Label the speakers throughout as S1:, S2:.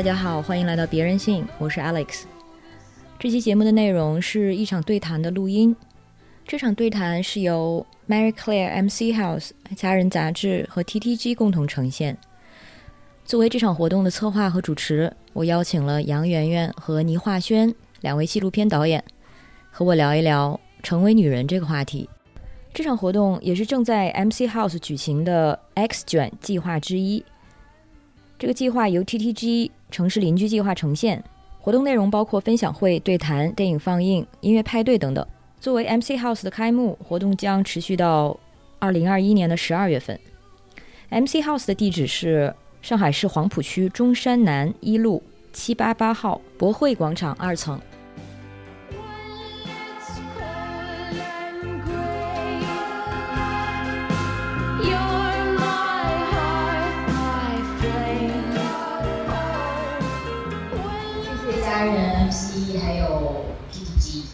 S1: 大家好，欢迎来到别人性，我是 Alex。这期节目的内容是一场对谈的录音。这场对谈是由 Mary Claire MC House、家人杂志和 TTG 共同呈现。作为这场活动的策划和主持，我邀请了杨媛媛和倪化轩两位纪录片导演，和我聊一聊成为女人这个话题。这场活动也是正在 MC House 举行的 X 卷计划之一。这个计划由 TTG 城市邻居计划呈现，活动内容包括分享会、对谈、电影放映、音乐派对等等。作为 MC House 的开幕活动，将持续到二零二一年的十二月份。MC House 的地址是上海市黄浦区中山南一路七八八号博汇广场二层。单人 MC 还有 PPT。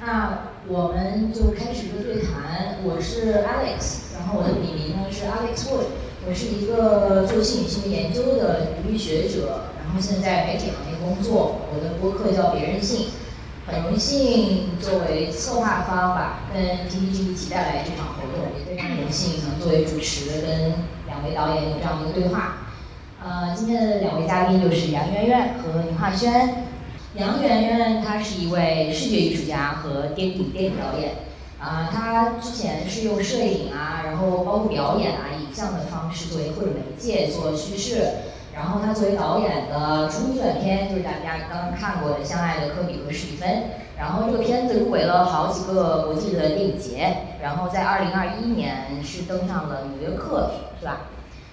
S2: 那我们就开始一个对谈。我是 Alex，然后我的笔名呢是 Alex Wood。我是一个做性女性研究的独立学者，然后现在媒体行业工作。我的播客叫别人性，很荣幸作为策划方吧，跟 PTG 一起带来这场活动，也非常荣幸能作为主持跟两位导演有这样的一个对话。呃，今天的两位嘉宾就是杨媛媛和倪化轩。杨媛媛，她是一位视觉艺术家和电影电影导演。啊，她之前是用摄影啊，然后包括表演啊，影像的方式作为或者媒介做叙事。然后她作为导演的处女短片，就是大家刚刚看过的《相爱的科比和史蒂芬》。然后这个片子入围了好几个国际的电影节。然后在二零二一年是登上了纽约客，是吧？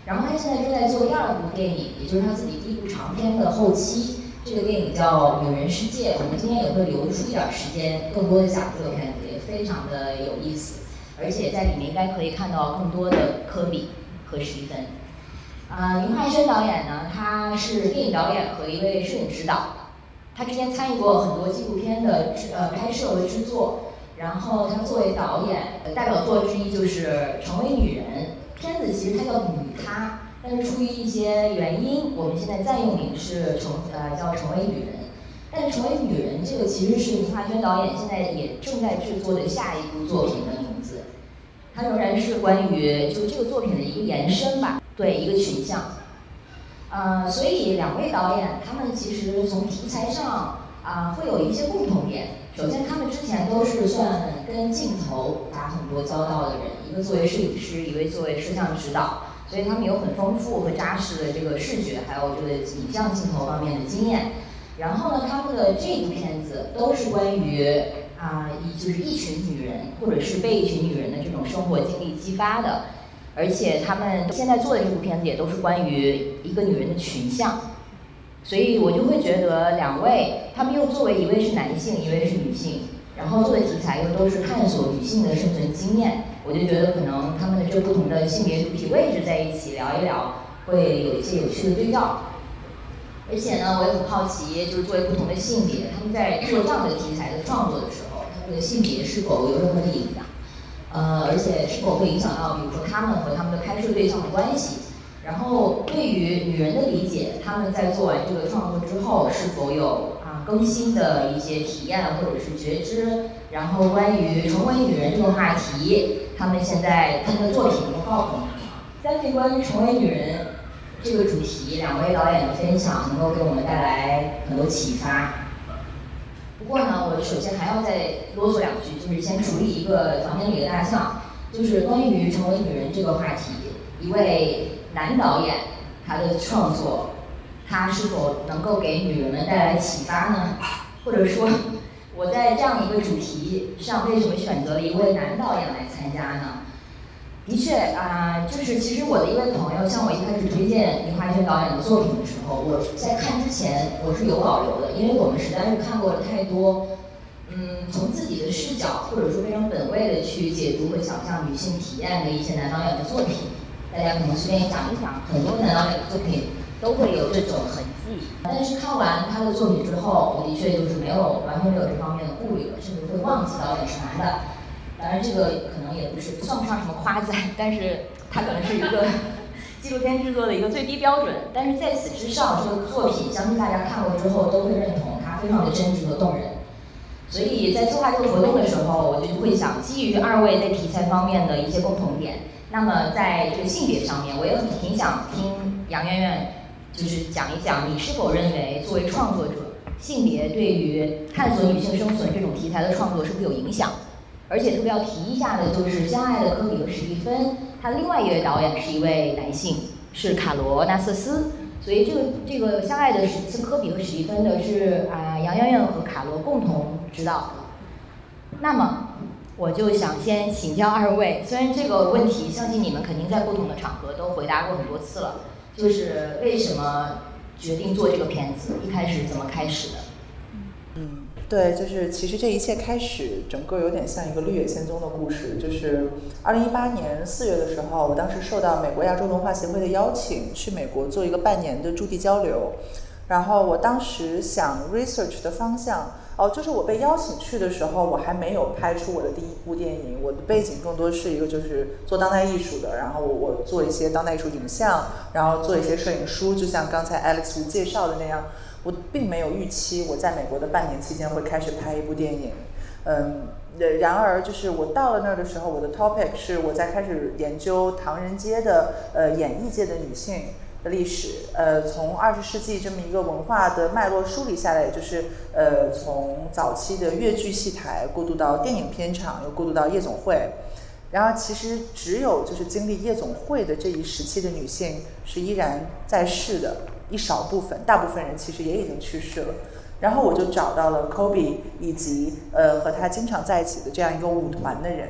S2: 然后她现在正在做第二部电影，也就是她自己第一部长片的后期。这个电影叫《女人世界》，我们今天也会留出一点时间，更多的讲这个片子，也非常的有意思。而且在里面应该可以看到更多的科比和史蒂芬。啊，林汉生导演呢，他是电影导演和一位摄影指导，他之前参与过很多纪录片的制呃拍摄和制作。然后他作为导演，代表作之一就是《成为女人》片子，其实它叫《女她》。但是出于一些原因，我们现在暂用名是成呃叫成为女人。但成为女人这个其实是倪化轩导演现在也正在制作的下一部作品的名字。它仍然是关于就这个作品的一个延伸吧，对一个群像。呃，所以两位导演他们其实从题材上啊会有一些共同点。首先，他们之前都是算跟镜头打很多交道的人，一个作为摄影师，一位作为摄像指导。所以他们有很丰富和扎实的这个视觉，还有这个影像镜头方面的经验。然后呢，他们的这部片子都是关于啊，一就是一群女人，或者是被一群女人的这种生活经历激发的。而且他们现在做的这部片子也都是关于一个女人的群像。所以我就会觉得两位，他们又作为一位是男性，一位是女性，然后做的题材又都是探索女性的生存经验。我就觉得可能他们的这不同的性别主体位置在一起聊一聊，会有一些有趣的对照。而且呢，我也很好奇，就是作为不同的性别，他们在做这样的题材的创作的时候，他们的性别是否有任何的影响？呃，而且是否会影响到，比如说他们和他们的拍摄对象的关系？然后对于女人的理解，他们在做完这个创作之后，是否有啊更新的一些体验或者是觉知？然后关于成为女人这个话题。他们现在他们的作品能够告诉我们什么？三对关于成为女人这个主题，两位导演的分享能够给我们带来很多启发。不过呢，我首先还要再啰嗦两句，就是先处理一个房间里的大象，就是关于成为女人这个话题，一位男导演他的创作，他是否能够给女人们带来启发呢？或者说？我在这样一个主题上，为什么选择了一位男导演来参加呢？的确啊，就是其实我的一位朋友向我一开始推荐林华轩导演的作品的时候，我在看之前我是有保留的，因为我们实在是看过了太多，嗯，从自己的视角或者说非常本位的去解读和想象女性体验的一些男导演的作品，大家可能随便想一想，很多男导演的作品都会有这种痕迹。但是看完他的作品之后，我的确就是没有完全没有这方面的顾虑了，甚至会忘记导演是男的。当然，这个可能也不是算不上什么夸赞，但是他可能是一个纪录片制作的一个最低标准。但是在此之上，这个作品相信大家看过之后都会认同，它非常的真实和动人。所以在策划这个活动的时候，我就会想基于二位在题材方面的一些共同点，那么在这个性别上面，我也很挺想听杨媛媛，就是讲一讲你是否认为作为创作者，性别对于探索女性生存这种题材的创作是不是有影响？而且特别要提一下的就是《相爱的科比和史蒂芬》，他另外一位导演是一位男性，是卡罗纳瑟斯。所以这个这个相爱的是科比和史蒂芬的是啊杨媛媛和卡罗共同指导的。那么我就想先请教二位，虽然这个问题相信你们肯定在不同的场合都回答过很多次了，就是为什么决定做这个片子，一开始怎么开始的？
S3: 嗯。对，就是其实这一切开始，整个有点像一个《绿野仙踪》的故事。就是二零一八年四月的时候，我当时受到美国亚洲文化协会的邀请，去美国做一个半年的驻地交流。然后我当时想 research 的方向，哦，就是我被邀请去的时候，我还没有拍出我的第一部电影。我的背景更多是一个就是做当代艺术的，然后我做一些当代艺术影像，然后做一些摄影书，就像刚才 Alex 介绍的那样。我并没有预期我在美国的半年期间会开始拍一部电影，嗯，然而就是我到了那儿的时候，我的 topic 是我在开始研究唐人街的呃演艺界的女性的历史，呃，从二十世纪这么一个文化的脉络梳理下来，就是呃从早期的越剧戏台过渡到电影片场，又过渡到夜总会，然后其实只有就是经历夜总会的这一时期的女性是依然在世的。一少部分，大部分人其实也已经去世了。然后我就找到了 Kobe 以及呃和他经常在一起的这样一个舞团的人，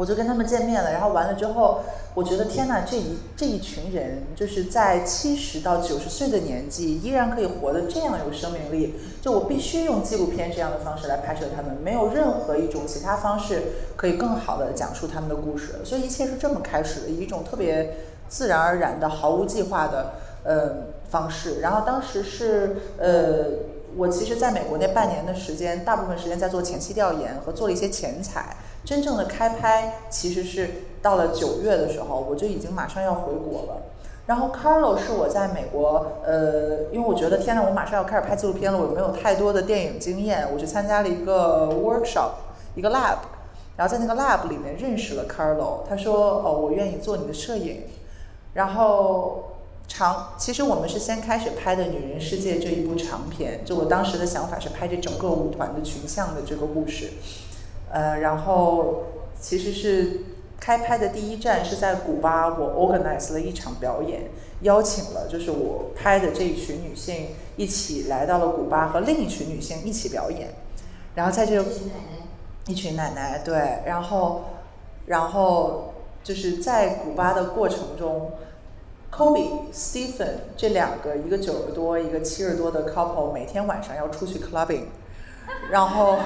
S3: 我就跟他们见面了。然后完了之后，我觉得天哪，这一这一群人就是在七十到九十岁的年纪依然可以活得这样有生命力。就我必须用纪录片这样的方式来拍摄他们，没有任何一种其他方式可以更好的讲述他们的故事。所以一切是这么开始的，以一种特别自然而然的、毫无计划的，呃。方式，然后当时是呃，我其实在美国那半年的时间，大部分时间在做前期调研和做了一些前采。真正的开拍其实是到了九月的时候，我就已经马上要回国了。然后 Carlo 是我在美国，呃，因为我觉得天呐，我马上要开始拍纪录片了，我没有太多的电影经验，我去参加了一个 workshop，一个 lab，然后在那个 lab 里面认识了 Carlo，他说哦，我愿意做你的摄影，然后。长，其实我们是先开始拍的《女人世界》这一部长片，就我当时的想法是拍这整个舞团的群像的这个故事，呃，然后其实是开拍的第一站是在古巴，我 organize 了一场表演，邀请了就是我拍的这一群女性一起来到了古巴和另一群女性一起表演，然后在这个一群奶奶对，然后然后就是在古巴的过程中。Kobe、Stephen 这两个，一个九十多，一个七十多的 couple，每天晚上要出去 clubbing，然后，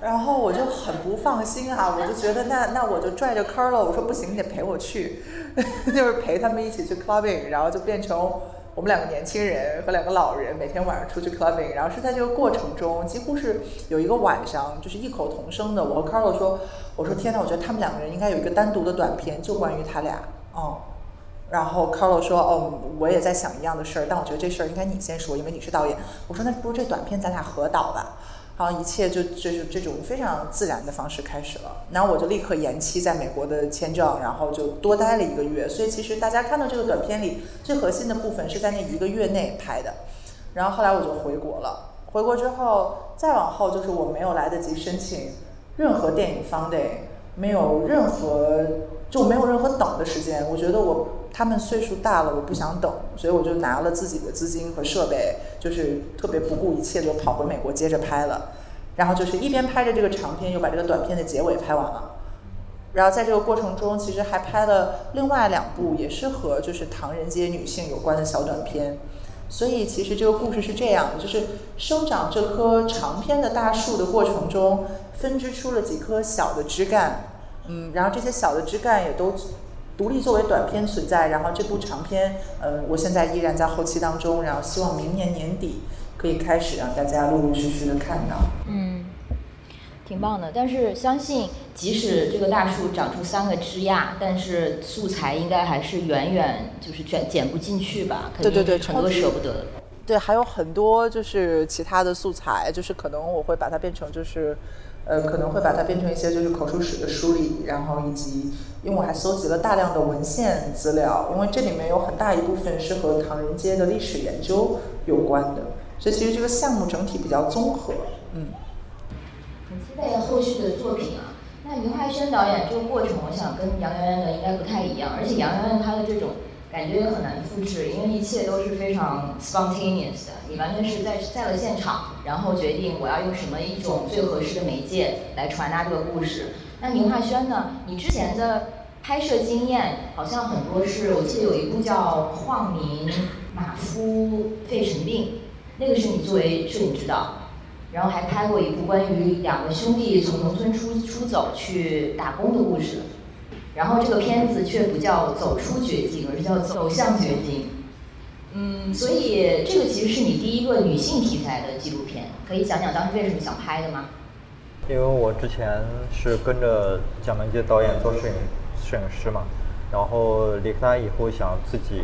S3: 然后我就很不放心啊，我就觉得那那我就拽着 Carlo，我说不行，你得陪我去，就是陪他们一起去 clubbing，然后就变成我们两个年轻人和两个老人每天晚上出去 clubbing，然后是在这个过程中，几乎是有一个晚上就是异口同声的，我和 Carlo 说，我说天呐，我觉得他们两个人应该有一个单独的短片，就关于他俩，哦。然后 Carlo 说：“哦，我也在想一样的事儿，但我觉得这事儿应该你先说，因为你是导演。”我说：“那不如这短片咱俩合导吧。”然后一切就就是这种非常自然的方式开始了。然后我就立刻延期在美国的签证，然后就多待了一个月。所以其实大家看到这个短片里最核心的部分是在那一个月内拍的。然后后来我就回国了。回国之后，再往后就是我没有来得及申请任何电影 funding，没有任何就没有任何等的时间。我觉得我。他们岁数大了，我不想等，所以我就拿了自己的资金和设备，就是特别不顾一切的跑回美国接着拍了。然后就是一边拍着这个长片，又把这个短片的结尾拍完了。然后在这个过程中，其实还拍了另外两部，也是和就是唐人街女性有关的小短片。所以其实这个故事是这样的：就是生长这棵长篇的大树的过程中，分支出了几棵小的枝干。嗯，然后这些小的枝干也都。独立作为短篇存在，然后这部长篇，嗯，我现在依然在后期当中，然后希望明年年底可以开始让大家陆陆续续的看到。
S4: 嗯，
S5: 挺棒的。但是相信，即使这个大树长出三个枝桠，但是素材应该还是远远就是卷剪不进去吧？
S3: 对对对，
S5: 很多舍不得。
S3: 对，还有很多就是其他的素材，就是可能我会把它变成就是。呃，可能会把它变成一些就是口述史的梳理，然后以及，因为我还搜集了大量的文献资料，因为这里面有很大一部分是和唐人街的历史研究有关的，所以其实这个项目整体比较综合，嗯。
S2: 很期待后续的作品啊！那宁海轩导演这个过程，我想跟杨媛媛的应该不太一样，而且杨媛媛她的这种。感觉也很难复制，因为一切都是非常 spontaneous 的。你完全是在在了现场，然后决定我要用什么一种最合适的媒介来传达这个故事。那宁化轩呢？你之前的拍摄经验好像很多是，我记得有一部叫《晃民马夫肺尘病》，那个是你作为摄影指导，然后还拍过一部关于两个兄弟从农村出出走去打工的故事。然后这个片子却不叫走出绝境，而是叫走向绝境。嗯，所以这个其实是你第一个女性题材的纪录片，可以讲讲当时为什么想拍的吗？
S6: 因为我之前是跟着蒋文杰导演做摄影摄影师嘛，然后离开他以后想自己，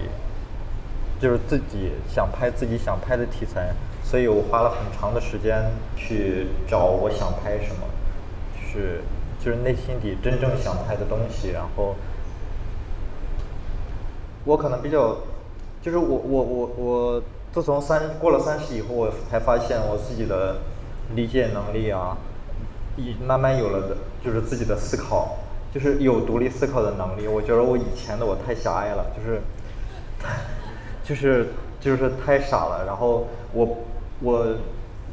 S6: 就是自己想拍自己想拍的题材，所以我花了很长的时间去找我想拍什么，就是。就是内心底真正想拍的东西，然后我可能比较，就是我我我我自从三过了三十以后，我才发现我自己的理解能力啊，已慢慢有了的，就是自己的思考，就是有独立思考的能力。我觉得我以前的我太狭隘了，就是，就是就是太傻了。然后我我。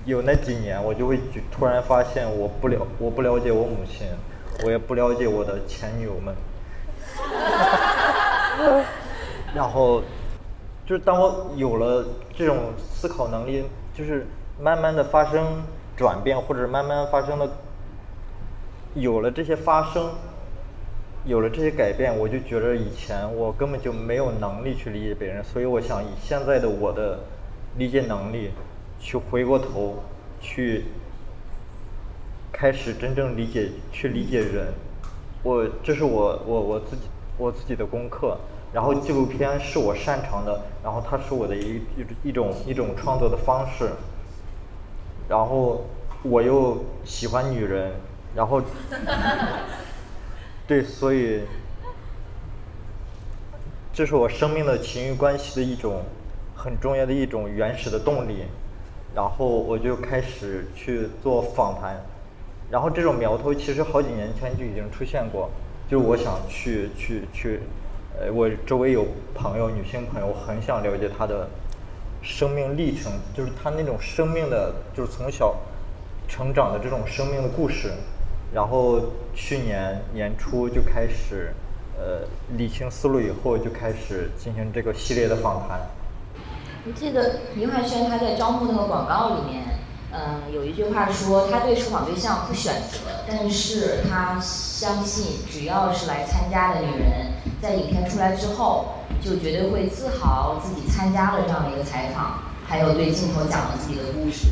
S6: 有那几年，我就会突然发现，我不了，我不了解我母亲，我也不了解我的前女友们。然后，就是当我有了这种思考能力，就是慢慢的发生转变，或者慢慢发生的，有了这些发生，有了这些改变，我就觉得以前我根本就没有能力去理解别人，所以我想以现在的我的理解能力。去回过头，去开始真正理解，去理解人。我这是我我我自己我自己的功课。然后纪录片是我擅长的，然后它是我的一一一种一种创作的方式。然后我又喜欢女人，然后 对，所以这是我生命的情欲关系的一种很重要的一种原始的动力。然后我就开始去做访谈，然后这种苗头其实好几年前就已经出现过，就是我想去去去，呃，我周围有朋友，女性朋友，很想了解她的生命历程，就是她那种生命的，就是从小成长的这种生命的故事。然后去年年初就开始，呃，理清思路以后就开始进行这个系列的访谈。
S2: 我记得林怀轩他在招募那个广告里面，嗯，有一句话说他对受访对象不选择，但是他相信只要是来参加的女人，在影片出来之后，就绝对会自豪自己参加了这样的一个采访，还有对镜头讲了自己的故事。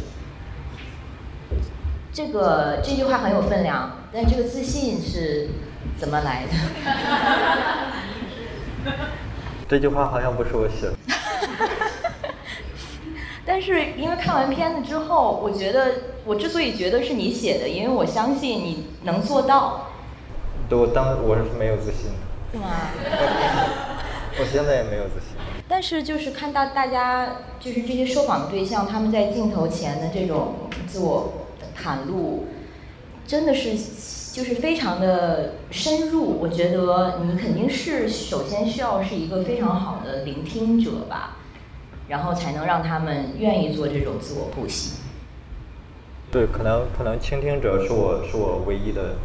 S2: 这个这句话很有分量，但这个自信是怎么来的？
S6: 这句话好像不是我写的。
S2: 但是因为看完片子之后，我觉得我之所以觉得是你写的，因为我相信你能做到。
S6: 对，我当我是没有自信的。
S2: 是吗？
S6: 我现在也没有自信。
S2: 但是就是看到大家就是这些受访的对象，他们在镜头前的这种自我袒露，真的是就是非常的深入。我觉得你肯定是首先需要是一个非常好的聆听者吧。然后才能让他们愿意做这种自我剖析。
S6: 对，可能可能倾听者是我是我唯一的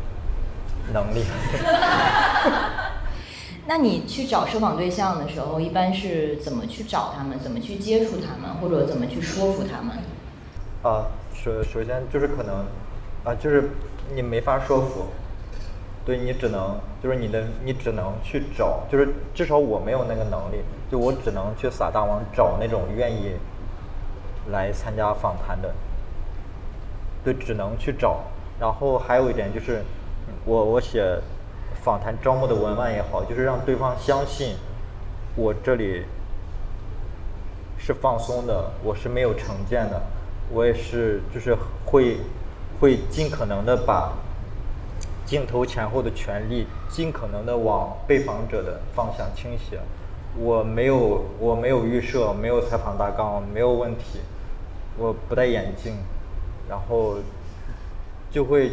S6: 能力。
S2: 那你去找受访对象的时候，一般是怎么去找他们？怎么去接触他们？或者怎么去说服他们？
S6: 啊，首首先就是可能啊，就是你没法说服。对你只能就是你的，你只能去找，就是至少我没有那个能力，就我只能去撒大网找那种愿意来参加访谈的，对，只能去找，然后还有一点就是，我我写访谈招募的文案也好，就是让对方相信我这里是放松的，我是没有成见的，我也是就是会会尽可能的把镜头前后的权利尽可能的往被访者的方向倾斜。我没有我没有预设，没有采访大纲，没有问题，我不戴眼镜，然后。就会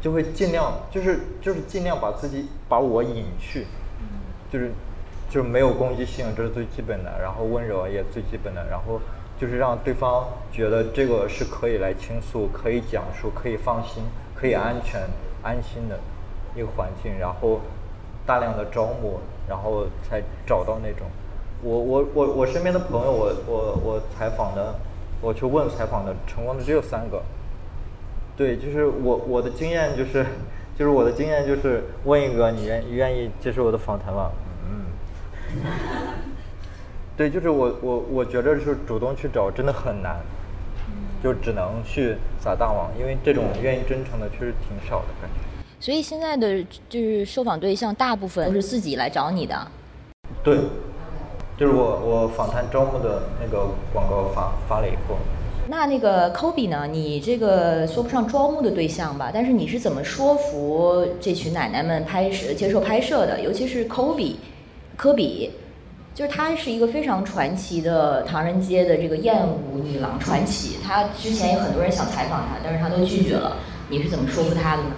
S6: 就会尽量就是就是尽量把自己把我隐去，就是就是没有攻击性，这是最基本的，然后温柔也最基本的，然后就是让对方觉得这个是可以来倾诉、可以讲述、可以放心、可以安全安心的一个环境，然后大量的招募，然后才找到那种我我我我身边的朋友，我我我采访的，我去问采访的成功的只有三个。对，就是我我的经验就是，就是我的经验就是问一个你愿愿意接受我的访谈吗？嗯。对，就是我我我觉得是主动去找真的很难，就只能去撒大网，因为这种愿意真诚的确实挺少的感觉。
S2: 所以现在的就是受访对象大部分都是自己来找你的。
S6: 对，就是我我访谈招募的那个广告发发了以后。
S2: 那那个 Kobe 呢？你这个说不上招募的对象吧，但是你是怎么说服这群奶奶们拍摄、接受拍摄的？尤其是 Kobe，科比，就是她是一个非常传奇的唐人街的这个艳舞女郎传奇。她之前有很多人想采访她，但是她都拒绝了。你是怎么说服她的呢？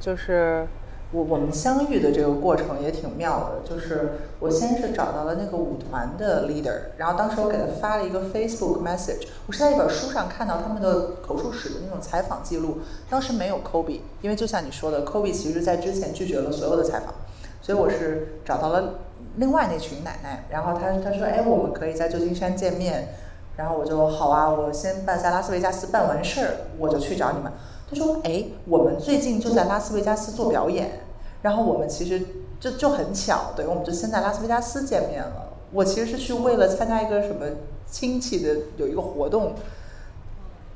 S3: 就是。我我们相遇的这个过程也挺妙的，就是我先是找到了那个舞团的 leader，然后当时我给他发了一个 Facebook message，我是在一本书上看到他们的口述史的那种采访记录，当时没有 Kobe，因为就像你说的，Kobe 其实在之前拒绝了所有的采访，所以我是找到了另外那群奶奶，然后她她说，哎，我们可以在旧金山见面，然后我就好啊，我先办在拉斯维加斯办完事儿，我就去找你们。她说：“哎，我们最近就在拉斯维加斯做表演，然后我们其实就就很巧，对，我们就先在拉斯维加斯见面了。我其实是去为了参加一个什么亲戚的有一个活动，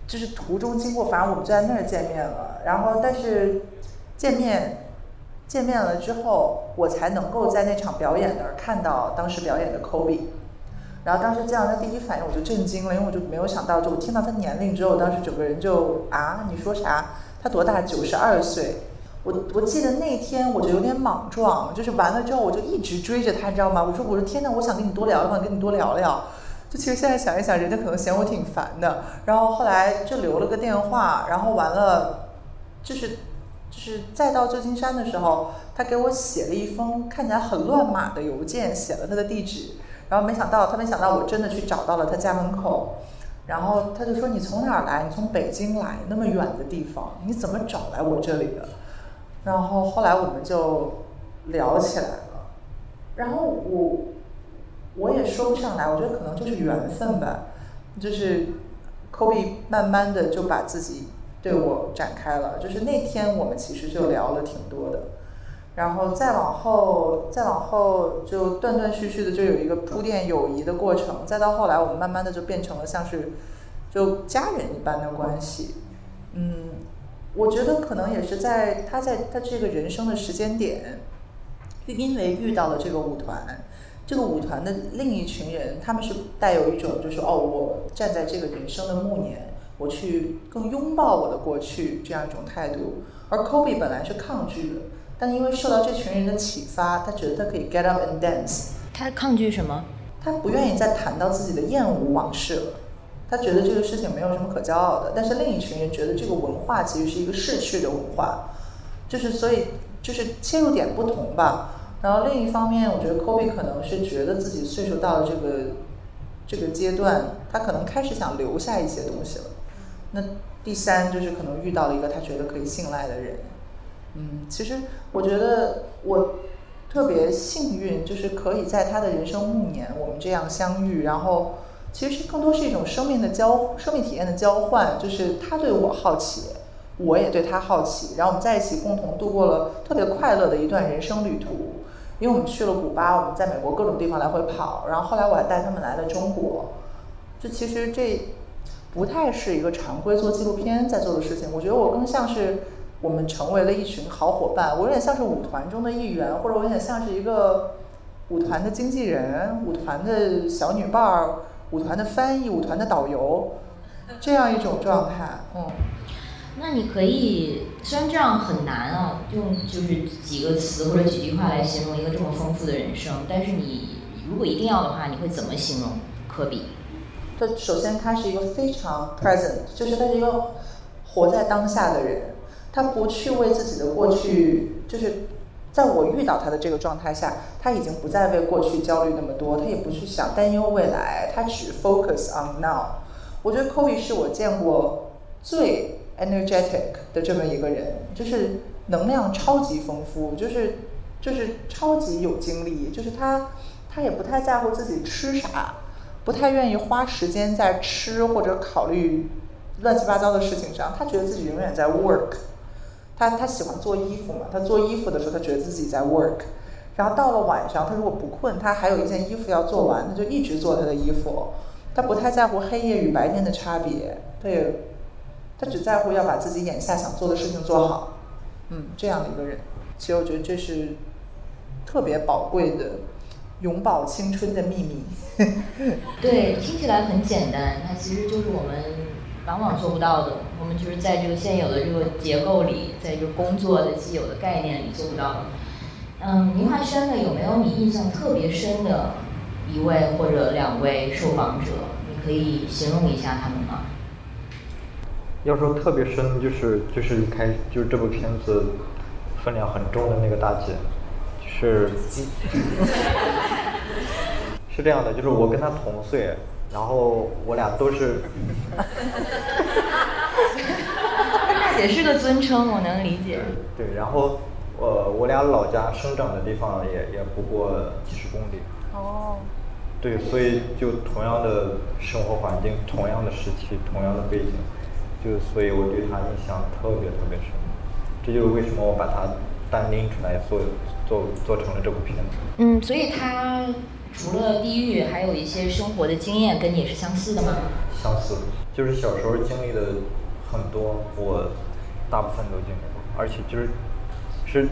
S3: 就是途中经过，反正我们就在那儿见面了。然后，但是见面见面了之后，我才能够在那场表演那儿看到当时表演的 Kobe。”然后当时见到他第一反应我就震惊了，因为我就没有想到，就我听到他年龄之后，当时整个人就啊，你说啥？他多大？九十二岁。我我记得那天我就有点莽撞，就是完了之后我就一直追着他，你知道吗？我说我说天哪，我想跟你多聊聊，想跟你多聊聊。就其实现在想一想，人家可能嫌我挺烦的。然后后来就留了个电话，然后完了，就是就是再到旧金山的时候，他给我写了一封看起来很乱码的邮件，写了他的地址。然后没想到，他没想到我真的去找到了他家门口，然后他就说：“你从哪儿来？你从北京来，那么远的地方，你怎么找来我这里的？”然后后来我们就聊起来了，然后我我也说不上来，我觉得可能就是缘分吧，就是 Kobe 慢慢的就把自己对我展开了，就是那天我们其实就聊了挺多的。然后再往后，再往后就断断续续的就有一个铺垫友谊的过程，再到后来我们慢慢的就变成了像是就家人一般的关系。嗯，我觉得可能也是在他在他这个人生的时间点，因为遇到了这个舞团，这个舞团的另一群人，他们是带有一种就是哦，我站在这个人生的暮年，我去更拥抱我的过去这样一种态度，而 Kobe 本来是抗拒的。但因为受到这群人的启发，他觉得他可以 get up and dance。
S2: 他抗拒什么？
S3: 他不愿意再谈到自己的厌恶往事了。他觉得这个事情没有什么可骄傲的。但是另一群人觉得这个文化其实是一个逝去的文化，就是所以就是切入点不同吧。然后另一方面，我觉得 Kobe 可能是觉得自己岁数到了这个这个阶段，他可能开始想留下一些东西了。那第三就是可能遇到了一个他觉得可以信赖的人。嗯，其实我觉得我特别幸运，就是可以在他的人生暮年，我们这样相遇。然后，其实更多是一种生命的交，生命体验的交换。就是他对我好奇，我也对他好奇，然后我们在一起共同度过了特别快乐的一段人生旅途。因为我们去了古巴，我们在美国各种地方来回跑，然后后来我还带他们来了中国。就其实这。不太是一个常规做纪录片在做的事情。我觉得我更像是我们成为了一群好伙伴，我有点像是舞团中的一员，或者我有点像是一个舞团的经纪人、舞团的小女伴儿、舞团的翻译、舞团的导游，这样一种状态。嗯，
S2: 那你可以，虽然这样很难啊，用就是几个词或者几句话来形容一个这么丰富的人生，但是你如果一定要的话，你会怎么形容科比？
S3: 他首先他是一个非常 present，就是他是一个活在当下的人，他不去为自己的过去，就是在我遇到他的这个状态下，他已经不再为过去焦虑那么多，他也不去想担忧未来，他只 focus on now。我觉得 Kobe 是我见过最 energetic 的这么一个人，就是能量超级丰富，就是就是超级有精力，就是他他也不太在乎自己吃啥。不太愿意花时间在吃或者考虑乱七八糟的事情上，他觉得自己永远在 work。他他喜欢做衣服嘛，他做衣服的时候，他觉得自己在 work。然后到了晚上，他如果不困，他还有一件衣服要做完，他就一直做他的衣服。他不太在乎黑夜与白天的差别，他也他只在乎要把自己眼下想做的事情做好。嗯，这样的一个人，其实我觉得这是特别宝贵的。永葆青春的秘密。
S2: 对，听起来很简单，那其实就是我们往往做不到的。我们就是在这个现有的这个结构里，在这个工作的既有的概念里做不到的。嗯，宁华轩呢有没有你印象特别深的一位或者两位受访者？你可以形容一下他们吗？
S6: 要说特别深，就是就是一开就是这部片子分量很重的那个大姐。是，是这样的，就是我跟他同岁，然后我俩都是。
S2: 大姐是个尊称，我能理解。
S6: 对，然后呃，我俩老家生长的地方也也不过几十公里。哦。对，所以就同样的生活环境，同样的时期，同样的背景，就所以我对他印象特别特别深。这就是为什么我把他单拎出来做。做做成了这部片子。
S2: 嗯，所以他除了地狱，还有一些生活的经验跟你是相似的吗？
S6: 相似，就是小时候经历的很多，我大部分都经历过，而且就是是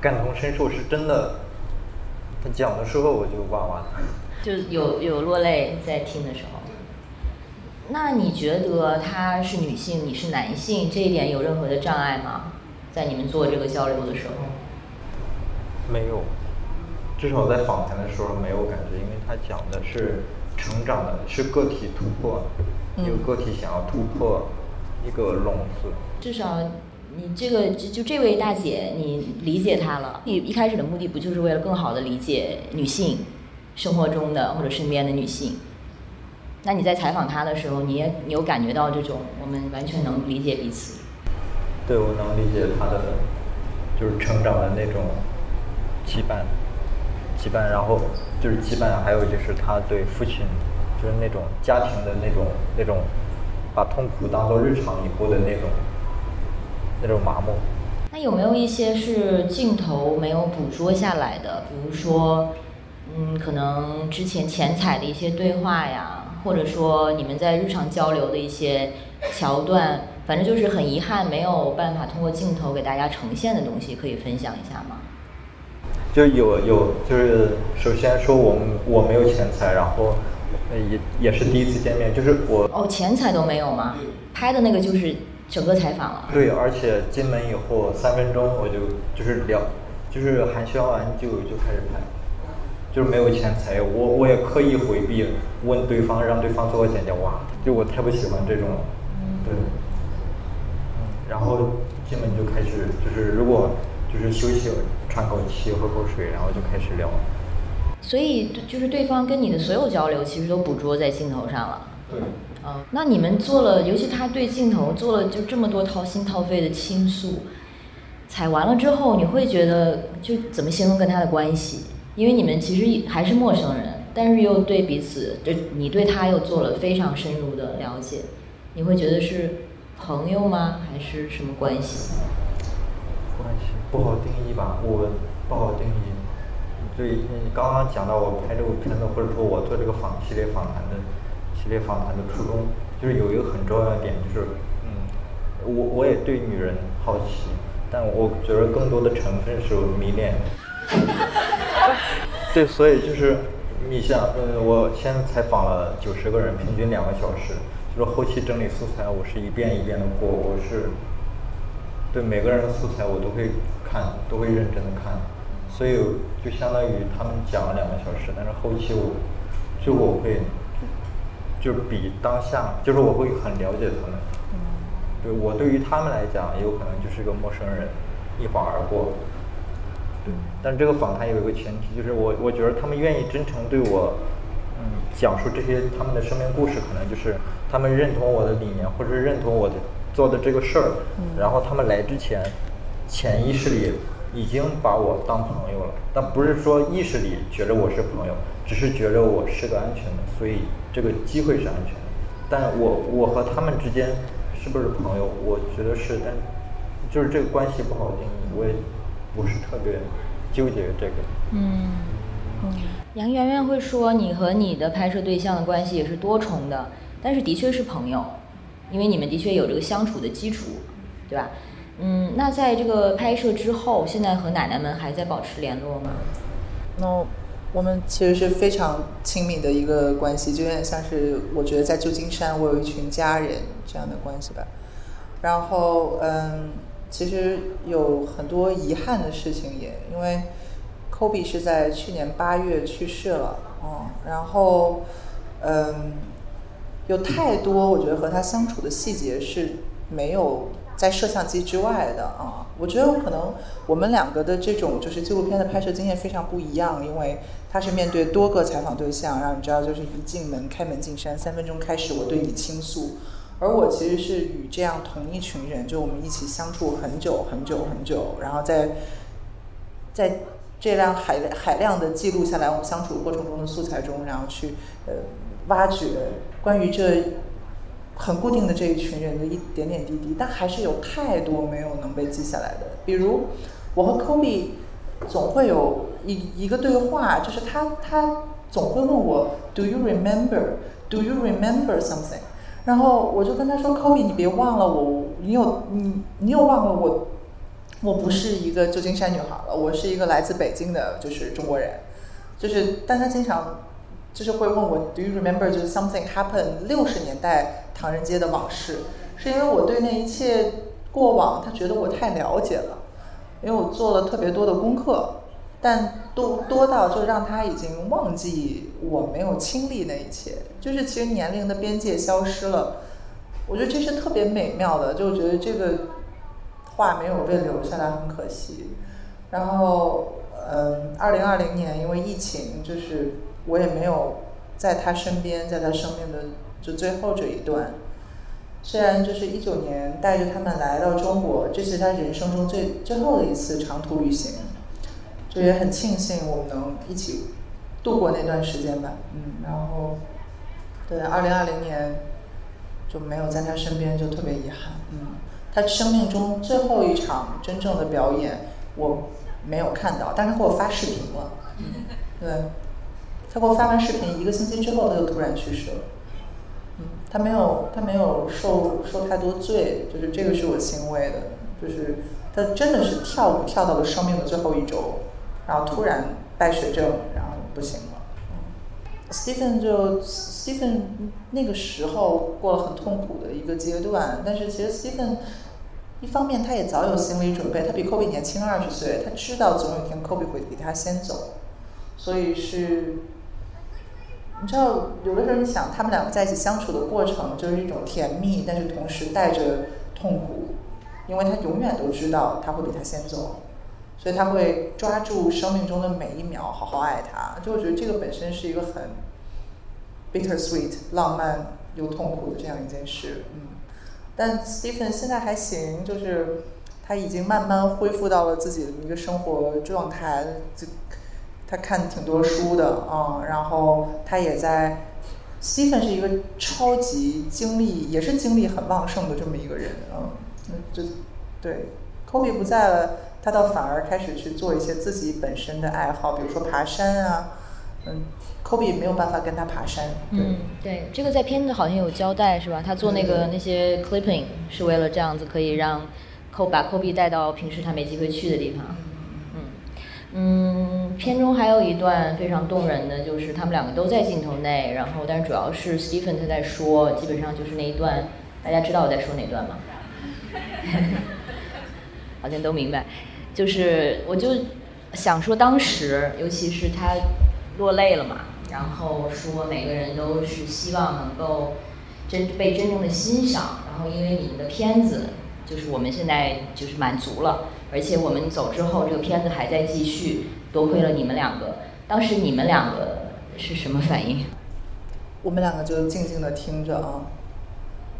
S6: 感同身受，是真的。他讲的时候我就哇哇的，
S2: 就有有落泪在听的时候。那你觉得她是女性，你是男性，这一点有任何的障碍吗？在你们做这个交流的时候？
S6: 没有，至少在访谈的时候没有感觉，因为他讲的是成长的，是个体突破，一个个体想要突破一个笼子。
S2: 至少你这个就就这位大姐，你理解她了。你一开始的目的不就是为了更好的理解女性生活中的或者身边的女性？那你在采访她的时候，你也你有感觉到这种我们完全能理解彼此？
S6: 对，我能理解她的就是成长的那种。羁绊，羁绊，然后就是羁绊，还有就是他对父亲，就是那种家庭的那种那种，把痛苦当做日常以后的那种那种麻木。
S2: 那有没有一些是镜头没有捕捉下来的？比如说，嗯，可能之前前彩的一些对话呀，或者说你们在日常交流的一些桥段，反正就是很遗憾没有办法通过镜头给大家呈现的东西，可以分享一下吗？
S6: 就有有就是首先说我们我没有钱财，然后也也是第一次见面，就是我
S2: 哦钱财都没有吗？拍的那个就是整个采访了。
S6: 对，而且进门以后三分钟我就就是聊，就是寒暄完就就开始拍，就是没有钱财，我我也刻意回避问对方，让对方做个简介。哇，就我太不喜欢这种，对，嗯，然后进门就开始就是如果。就是休息，喘口气，喝口水，然后就开始聊。
S2: 所以，就是对方跟你的所有交流，其实都捕捉在镜头上了。
S6: 对。
S2: 嗯，那你们做了，尤其他对镜头做了就这么多掏心掏肺的倾诉，采完了之后，你会觉得就怎么形容跟他的关系？因为你们其实还是陌生人，但是又对彼此，就你对他又做了非常深入的了解，你会觉得是朋友吗？还是什么关系？
S6: 关系。不好定义吧，我不好定义。对你刚刚讲到我拍这个片子，或者说我做这个访系列访谈的系列访谈的初衷，就是有一个很重要的点，就是嗯，我我也对女人好奇，但我觉得更多的成分是迷恋。对，所以就是你像，呃，我先采访了九十个人，平均两个小时，就是后期整理素材，我是一遍一遍的过，我是对每个人的素材我都会看，都会认真的看，所以就相当于他们讲了两个小时，但是后期我就我会就是比当下，就是我会很了解他们，对我对于他们来讲，也有可能就是个陌生人，一晃而过。对但是这个访谈有一个前提，就是我我觉得他们愿意真诚对我，嗯，讲述这些他们的生命故事，可能就是他们认同我的理念，或者是认同我的做的这个事儿，然后他们来之前，潜意识里已经把我当朋友了，但不是说意识里觉得我是朋友，只是觉得我是个安全的，所以这个机会是安全的。但我我和他们之间是不是朋友？我觉得是，但就是这个关系不好定义，我也。不是特别纠结这个。
S2: 嗯，杨媛媛会说，你和你的拍摄对象的关系也是多重的，但是的确是朋友，因为你们的确有这个相处的基础，对吧？嗯，那在这个拍摄之后，现在和奶奶们还在保持联络吗？
S3: 那我们其实是非常亲密的一个关系，就有点像是我觉得在旧金山，我有一群家人这样的关系吧。然后，嗯。其实有很多遗憾的事情，也因为，Kobe 是在去年八月去世了，嗯，然后，嗯，有太多我觉得和他相处的细节是没有在摄像机之外的啊。我觉得可能我们两个的这种就是纪录片的拍摄经验非常不一样，因为他是面对多个采访对象，然后你知道就是一进门开门进山，三分钟开始我对你倾诉。而我其实是与这样同一群人，就我们一起相处很久很久很久，然后在在这辆海海量的记录下来我们相处过程中的素材中，然后去呃挖掘关于这很固定的这一群人的一点点滴滴，但还是有太多没有能被记下来的。比如我和 Kobe 总会有一一个对话，就是他他总会问我 Do you remember? Do you remember something? 然后我就跟他说：“Kobe，你别忘了我，你有你，你又忘了我，我不是一个旧金山女孩了，我是一个来自北京的，就是中国人。就是，但他经常就是会问我，Do you remember 就是 something happened 六十年代唐人街的往事？是因为我对那一切过往，他觉得我太了解了，因为我做了特别多的功课。”但多多到就让他已经忘记我没有亲历那一切，就是其实年龄的边界消失了，我觉得这是特别美妙的，就我觉得这个话没有被留下来很可惜。然后，嗯，二零二零年因为疫情，就是我也没有在他身边，在他生命的就最后这一段。虽然就是一九年带着他们来到中国，这是他人生中最最后的一次长途旅行。就也很庆幸我们能一起度过那段时间吧，嗯，然后对，二零二零年就没有在他身边，就特别遗憾，嗯，他生命中最后一场真正的表演我没有看到，但是给我发视频了，嗯，对，他给我发完视频一个星期之后他就突然去世了，嗯，他没有他没有受受太多罪，就是这个是我欣慰的，就是他真的是跳舞跳到了生命的最后一周。然后突然败血症，然后不行了。嗯 Stephen 就 Stephen 那个时候过了很痛苦的一个阶段，但是其实 Stephen 一方面他也早有心理准备，他比 Kobe 年轻二十岁，他知道总有一天 Kobe 会比他先走，所以是，你知道有的时候你想他们两个在一起相处的过程就是一种甜蜜，但是同时带着痛苦，因为他永远都知道他会比他先走。所以他会抓住生命中的每一秒，好好爱他。就我觉得这个本身是一个很 bitter sweet、浪漫又痛苦的这样一件事。嗯，但 Stephen 现在还行，就是他已经慢慢恢复到了自己的一个生活状态。就他看挺多书的嗯，然后他也在。Stephen 是一个超级精力，也是精力很旺盛的这么一个人。嗯，那就对，Kobe 不在了。他倒反而开始去做一些自己本身的爱好，比如说爬山啊，嗯，Kobe 没有办法跟他爬山。
S2: 嗯，对，这个在片子好像有交代是吧？他做那个那些 clipping 是为了这样子可以让 Kobe 把 Kobe 带到平时他没机会去的地方。嗯嗯，片中还有一段非常动人的，就是他们两个都在镜头内，然后但是主要是 Stephen 他在说，基本上就是那一段，大家知道我在说哪段吗？好像都明白，就是我就想说当时，尤其是他落泪了嘛，然后说每个人都是希望能够真被真正的欣赏，然后因为你们的片子，就是我们现在就是满足了，而且我们走之后，这个片子还在继续，多亏了你们两个。当时你们两个是什么反应？
S3: 我们两个就静静的听着啊，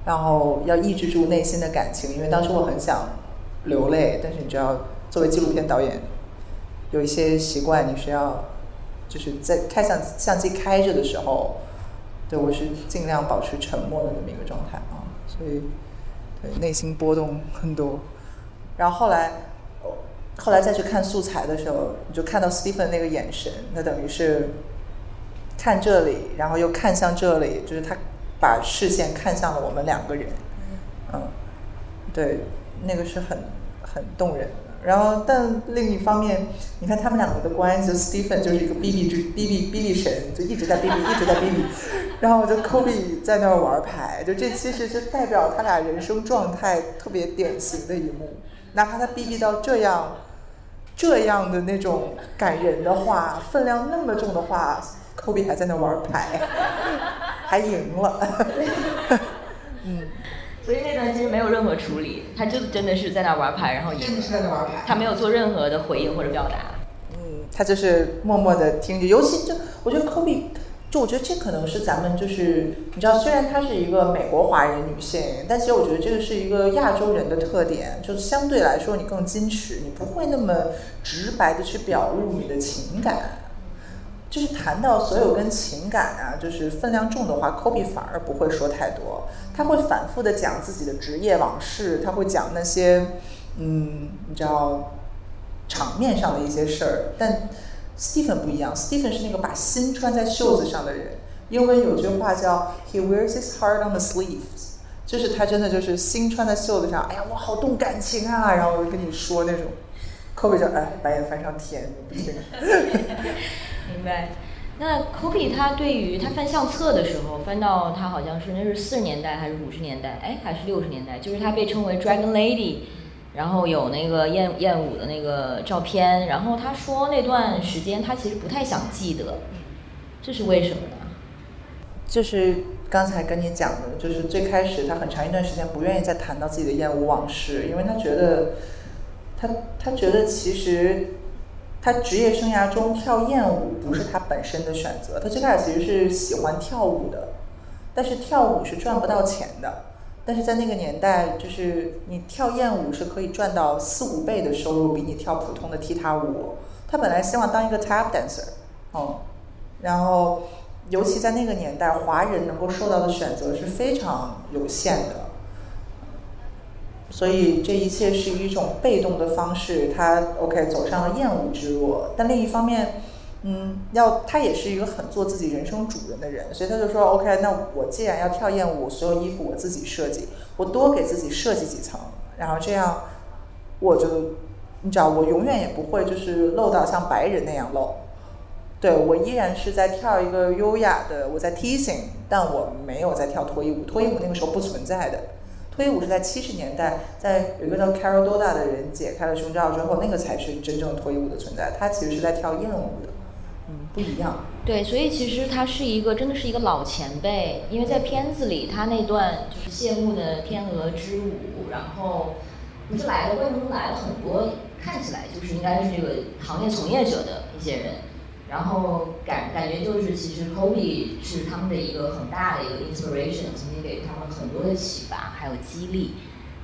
S3: 然后要抑制住内心的感情，因为当时我很想流泪，但是你知道，作为纪录片导演，有一些习惯你是要，就是在开相相机开着的时候，对我是尽量保持沉默的那么一个状态啊，所以对内心波动很多。然后后来，后来再去看素材的时候，你就看到 Stephen 那个眼神，那等于是。看这里，然后又看向这里，就是他把视线看向了我们两个人，嗯，对，那个是很很动人的。然后，但另一方面，你看他们两个的关系，Stephen 就是一个哔哔之哔哔哔哔神，就一直在哔哔，一直在哔哔。然后就 Kobe 在那儿玩牌，就这其实是代表他俩人生状态特别典型的一幕。哪怕他哔哔到这样这样的那种感人的话，分量那么重的话。，Kobe 还在那玩牌，还赢了。
S2: 嗯，所以那段其实没有任何处理，他就真的是在那玩牌，然后赢。
S3: 真的是在那玩牌。
S2: 他没有做任何的回应或者表达。
S3: 嗯，他就是默默的听着。尤其就我觉得科比，就我觉得这可能是咱们就是你知道，虽然她是一个美国华人女性，但其实我觉得这个是一个亚洲人的特点，就是相对来说你更矜持，你不会那么直白的去表露你的情感。就是谈到所有跟情感啊，就是分量重的话，Kobe 反而不会说太多，他会反复的讲自己的职业往事，他会讲那些，嗯，你知道，场面上的一些事儿。但 Stephen 不一样，Stephen 是那个把心穿在袖子上的人。英文有句话叫 He wears his heart on the sleeves，就是他真的就是心穿在袖子上。哎呀，我好动感情啊，然后我就跟你说那种，Kobe 就哎，白眼翻上天，不听。
S2: 明白。那 Kobe 他对于他翻相册的时候，翻到他好像是那是四十年代还是五十年代？哎，还是六十年代？就是他被称为 Dragon Lady，然后有那个艳艳舞的那个照片。然后他说那段时间他其实不太想记得，这是为什么呢？
S3: 就是刚才跟你讲的，就是最开始他很长一段时间不愿意再谈到自己的艳舞往事，因为他觉得他他觉得其实。他职业生涯中跳艳舞不是他本身的选择，他最开始其实是喜欢跳舞的，但是跳舞是赚不到钱的。但是在那个年代，就是你跳艳舞是可以赚到四五倍的收入，比你跳普通的踢踏舞。他本来希望当一个 tap dancer，哦，然后尤其在那个年代，华人能够受到的选择是非常有限的。所以这一切是一种被动的方式，他 OK 走上了厌恶之路。但另一方面，嗯，要他也是一个很做自己人生主人的人，所以他就说 OK，那我既然要跳艳舞，所有衣服我自己设计，我多给自己设计几层，然后这样我就你知道，我永远也不会就是露到像白人那样露。对我依然是在跳一个优雅的，我在 t 台但我没有在跳脱衣舞，脱衣舞那个时候不存在的。脱衣舞是在七十年代，在有一个叫 Carol Doda 的人解开了胸罩之后，那个才是真正脱衣舞的存在。他其实是在跳艳舞的，嗯，不一样。
S2: 对，所以其实他是一个真的是一个老前辈，因为在片子里他那段就是谢幕的天鹅之舞，然后不是来了，为什么来了很多，看起来就是应该是这个行业从业者的一些人。然后感感觉就是，其实 Kobe 是他们的一个很大的一个 inspiration，曾经给他们很多的启发，还有激励。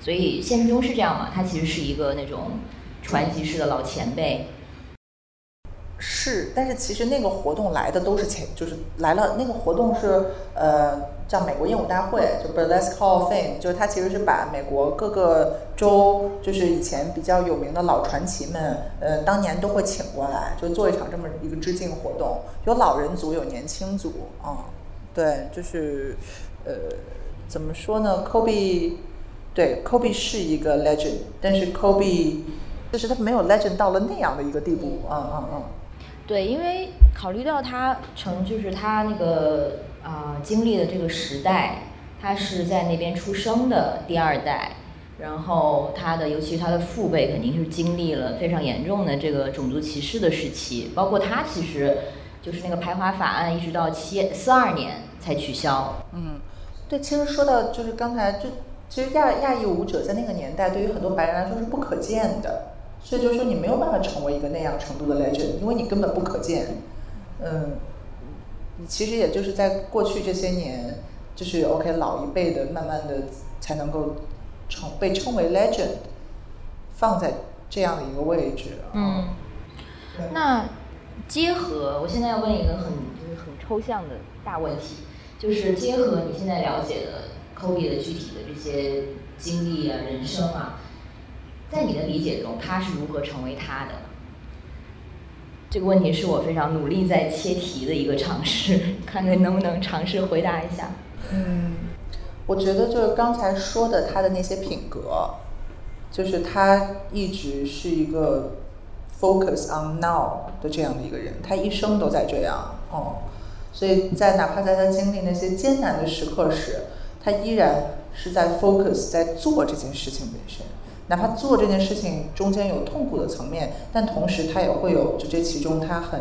S2: 所以现实中是这样嘛？他其实是一个那种传奇式的老前辈。
S3: 是，但是其实那个活动来的都是前，就是来了那个活动是呃叫美国艳舞大会，就 Burlesque Hall of Fame，就是它其实是把美国各个州就是以前比较有名的老传奇们，呃当年都会请过来，就做一场这么一个致敬活动，有老人组，有年轻组啊、对，就是呃怎么说呢，Kobe。对，Kobe 是一个 legend，但是 Kobe 就是他没有 legend 到了那样的一个地步，嗯嗯嗯。
S2: 对，因为考虑到他成就是他那个啊、经历的这个时代，他是在那边出生的第二代，然后他的尤其是他的父辈肯定是经历了非常严重的这个种族歧视的时期，包括他其实就是那个排华法案一直到七四二年才取消。
S3: 嗯，对，其实说到就是刚才就其实亚亚裔舞者在那个年代对于很多白人来说是不可见的，所以就是说你没有办法成为一个那样程度的 legend，因为你根本不可见。嗯，你其实也就是在过去这些年，就是 OK 老一辈的慢慢的才能够成被称为 legend，放在这样的一个位置。啊
S2: 嗯，那结合，我现在要问一个很就是很抽象的大问题，就是结合你现在了解的 Kobe 的具体的这些经历啊、人生啊，在你的理解中，他是如何成为他的？这个问题是我非常努力在切题的一个尝试，看看能不能尝试回答一下。
S3: 嗯，我觉得就是刚才说的他的那些品格，就是他一直是一个 focus on now 的这样的一个人，他一生都在这样，哦，所以在哪怕在他经历那些艰难的时刻时，他依然是在 focus 在做这件事情本身。哪怕做这件事情中间有痛苦的层面，但同时他也会有就这其中他很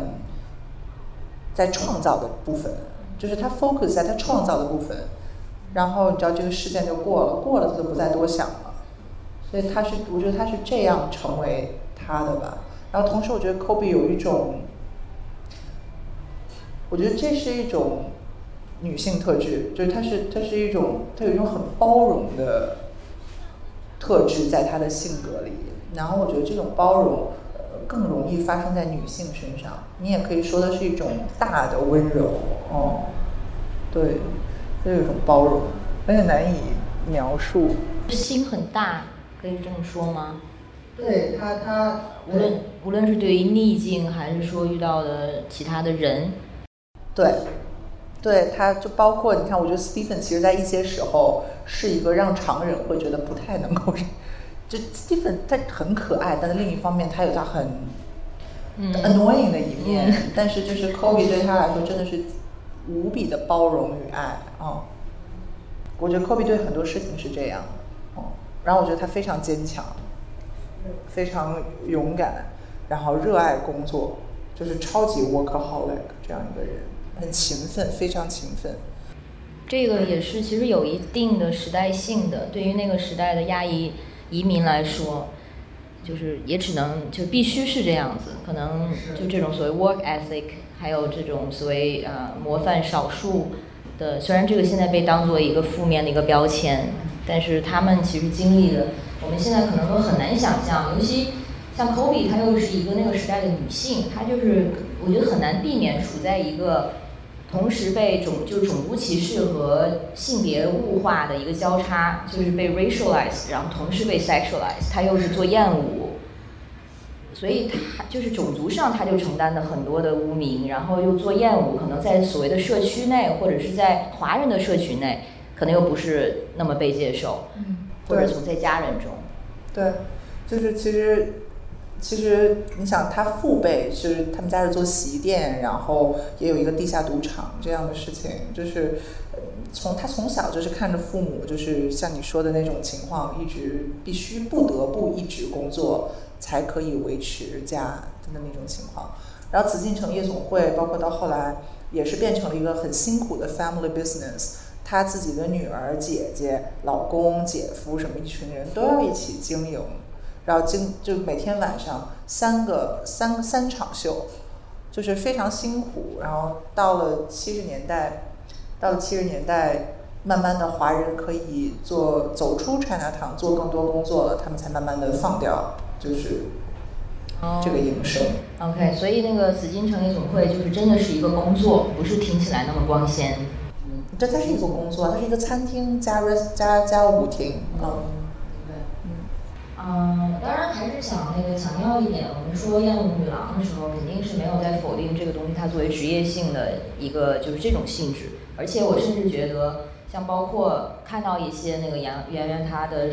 S3: 在创造的部分，就是他 focus 在他创造的部分，然后你知道这个事件就过了，过了他就不再多想了，所以他是我觉得他是这样成为他的吧。然后同时我觉得 Kobe 有一种，我觉得这是一种女性特质，就是它是它是一种它有一种很包容的特质在他的性格里，然后我觉得这种包容。呃更容易发生在女性身上，你也可以说的是一种大的温柔，哦，对，就有一种包容，而且难以描述。
S2: 心很大，可以这么说吗？
S3: 对他，他
S2: 无论无论是对于逆境，还是说遇到的其他的人，
S3: 对，对，他就包括你看，我觉得 Stephen 其实在一些时候是一个让常人会觉得不太能够，就 Stephen 他很可爱，但是另一方面他有他很
S2: 嗯。
S3: annoying 的一面，
S2: 嗯。
S3: 但是就是 Kobe 对他来说真的是无比的包容与爱啊、我觉得 Kobe 对很多事情是这样的，哦，然后我觉得他非常坚强，非常勇敢，然后热爱工作，就是超级 workaholic 这样一个人，很勤奋，非常勤奋。
S2: 这个也是其实有一定的时代性的，对于那个时代的亚裔移民来说，就是也只能就必须是这样子，可能就这种所谓 work ethic，还有这种所谓呃模范少数的，虽然这个现在被当做一个负面的一个标签，但是他们其实经历的，我们现在可能都很难想象，尤其像 Kobe，她又是一个那个时代的女性，她就是我觉得很难避免处在一个。同时被种就是种族歧视和性别物化的一个交叉，就是被 racialize，然后同时被 sexualize，他又是做厌恶，所以他就是种族上他就承担的很多的污名，然后又做厌恶，可能在所谓的社区内或者是在华人的社群内，可能又不是那么被接受，
S3: 嗯
S2: 或者从在家人中，
S3: 对，就是其实其实你想，他父辈是他们家是做洗衣店，然后也有一个地下赌场这样的事情，就是从他从小就是看着父母，就是像你说的那种情况，一直必须不得不一直工作才可以维持家的那种情况。然后紫禁城夜总会，包括到后来也是变成了一个很辛苦的 family business。他自己的女儿、姐姐、老公、姐夫什么一群人都要一起经营，然后经就每天晚上三个三三场秀，就是非常辛苦。然后到了七十年代，到了七十年代，慢慢的华人可以做走出 China Town 做更多工作了，他们才慢慢的放掉，就是这个营生。
S2: OK，所以那个紫禁城夜总会就是真的是一个工作，不是听起来那么光鲜。
S3: 嗯这它是一个工作，它是一个餐厅加加加舞厅，嗯。
S7: 嗯，当然还是想那个强调一点，我们说艳舞女郎的时候，肯定是没有在否定这个东西它作为职业性的一个就是这种性质，而且我甚至觉得，像包括看到一些那个杨圆圆她的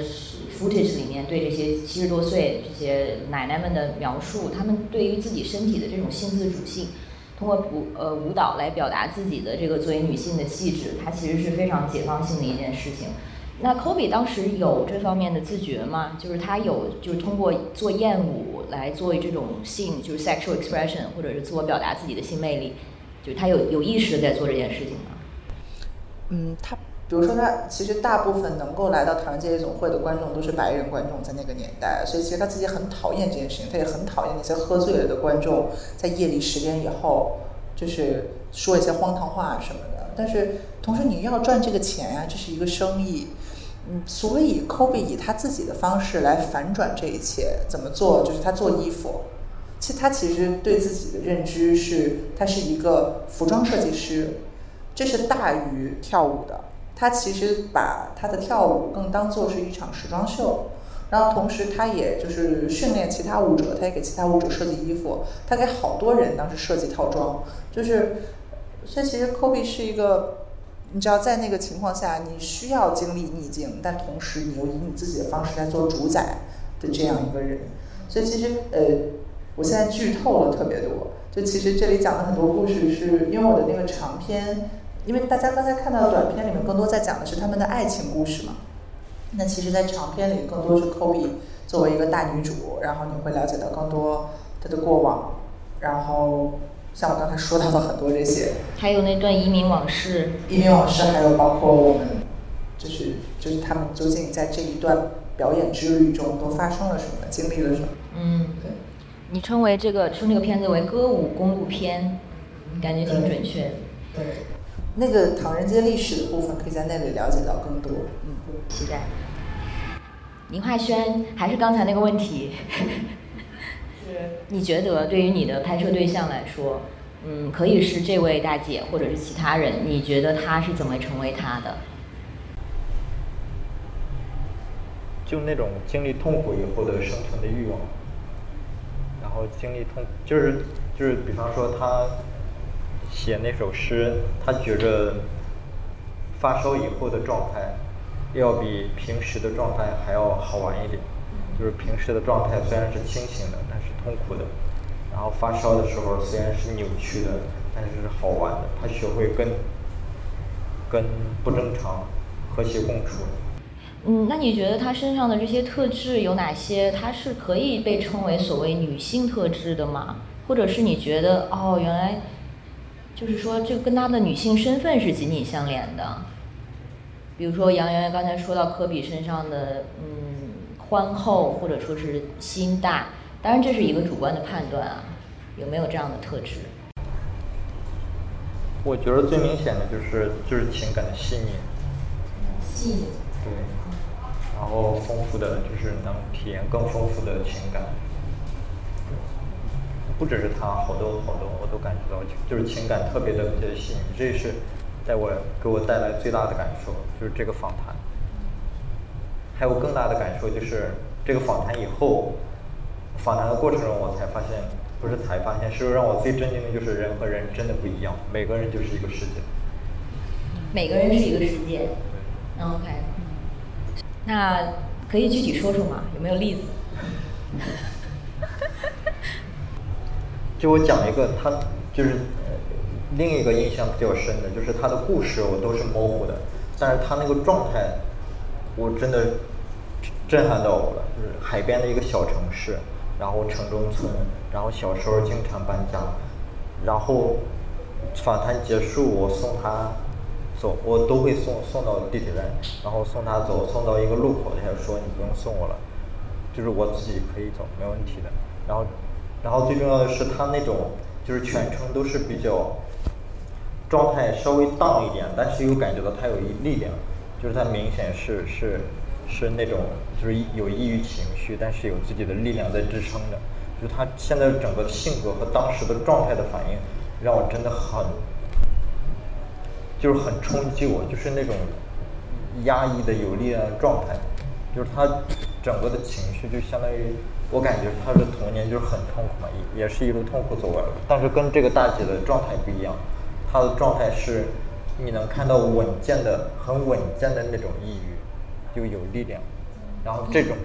S7: footage 里面对这些七十多岁这些奶奶们的描述，她们对于自己身体的这种性自主性，通过舞呃舞蹈来表达自己的这个作为女性的气质，它其实是非常解放性的一件事情。那 Kobe 当时有这方面的自觉吗？就是他有，就是通过做艳舞来做这种性，就是 sexual expression，或者是自我表达自己的性魅力，就是他有有意识的在做这件事情吗？
S3: 嗯，他比如说他其实大部分能够来到唐人街夜总会的观众都是白人观众，在那个年代，所以其实他自己很讨厌这件事情，他也很讨厌那些喝醉了的观众在夜里十点以后就是说一些荒唐话什么的。但是同时你要赚这个钱呀、这是一个生意。嗯，所以 Kobe 以他自己的方式来反转这一切，怎么做？就是他做衣服。其实他其实对自己的认知是，他是一个服装设计师，这是大于跳舞的。他其实把他的跳舞更当做是一场时装秀，然后同时他也就是训练其他舞者，他也给其他舞者设计衣服，他给好多人当时设计套装，就是，所以其实 Kobe 是一个。你知道，在那个情况下，你需要经历逆境，但同时你又以你自己的方式来做主宰的这样一个人。所以其实，呃，我现在剧透了特别多。就其实这里讲的很多故事，是因为我的那个长篇，因为大家刚才看到的短片里面更多在讲的是他们的爱情故事嘛。那其实，在长篇里更多是 Kobe 作为一个大女主，然后你会了解到更多她的过往，然后。像我刚才说到的很多这些，
S2: 还有那段移民往事，
S3: 移民往事，还有包括我们，就是就是他们究竟在这一段表演之旅中都发生了什么，经历了什么？
S2: 嗯，
S3: 对。
S2: 你称为这个称这个片子为歌舞公路片，感觉挺准确的。
S3: 对。那个唐人街历史的部分，可以在那里了解到更多。嗯，
S2: 期待。宁化轩，还是刚才那个问题。你觉得对于你的拍摄对象来说，嗯，可以是这位大姐，或者是其他人，你觉得她是怎么成为她的？
S6: 就那种经历痛苦以后的生存的欲望，然后经历痛，就是就是，比方说他写那首诗，他觉着发烧以后的状态要比平时的状态还要好玩一点。就是平时的状态虽然是清醒的，但是痛苦的；然后发烧的时候虽然是扭曲的，但是是好玩的。他学会跟跟不正常和谐共处。
S2: 嗯，那你觉得他身上的这些特质有哪些？他是可以被称为所谓女性特质的吗？或者是你觉得哦，原来就是说这跟他的女性身份是紧紧相连的？比如说杨圆圆刚才说到科比身上的嗯。宽厚或者说是心大，当然这是一个主观的判断啊，有没有这样的特质？
S6: 我觉得最明显的就是就是情感的细腻，
S7: 细腻，
S6: 对，然后丰富的就是能体验更丰富的情感，不只是他，好多好多我都感觉到，就是情感特别的特别细腻，这是在我给我带来最大的感受，就是这个访谈。还有更大的感受就是，这个访谈以后，访谈的过程中，我才发现，不是才发现，是让我最震惊的就是人和人真的不一样，每个人就是一个世界。
S2: 每个人是一个世界。嗯，OK。那可以具体说说吗？有没有例子？
S6: 就我讲一个，他就是另一个印象比较深的，就是他的故事我都是模糊的，但是他那个状态。我真的震撼到我了，就是海边的一个小城市，然后城中村，然后小时候经常搬家，然后访谈结束，我送他走，我都会送送到地铁站，然后送他走，送到一个路口，他就说你不用送我了，就是我自己可以走，没问题的。然后，然后最重要的是他那种就是全程都是比较状态稍微荡一点，但是又感觉到他有一力量。就是他明显是是是那种就是有抑郁情绪，但是有自己的力量在支撑着。就他现在整个性格和当时的状态的反应，让我真的很，就是很冲击我，就是那种压抑的有力量的状态，就是他整个的情绪就相当于，我感觉他的童年就是很痛苦嘛，也也是一路痛苦走过来的，但是跟这个大姐的状态不一样，她的状态是，你能看到稳健的、很稳健的那种抑郁，就有力量，然后这种。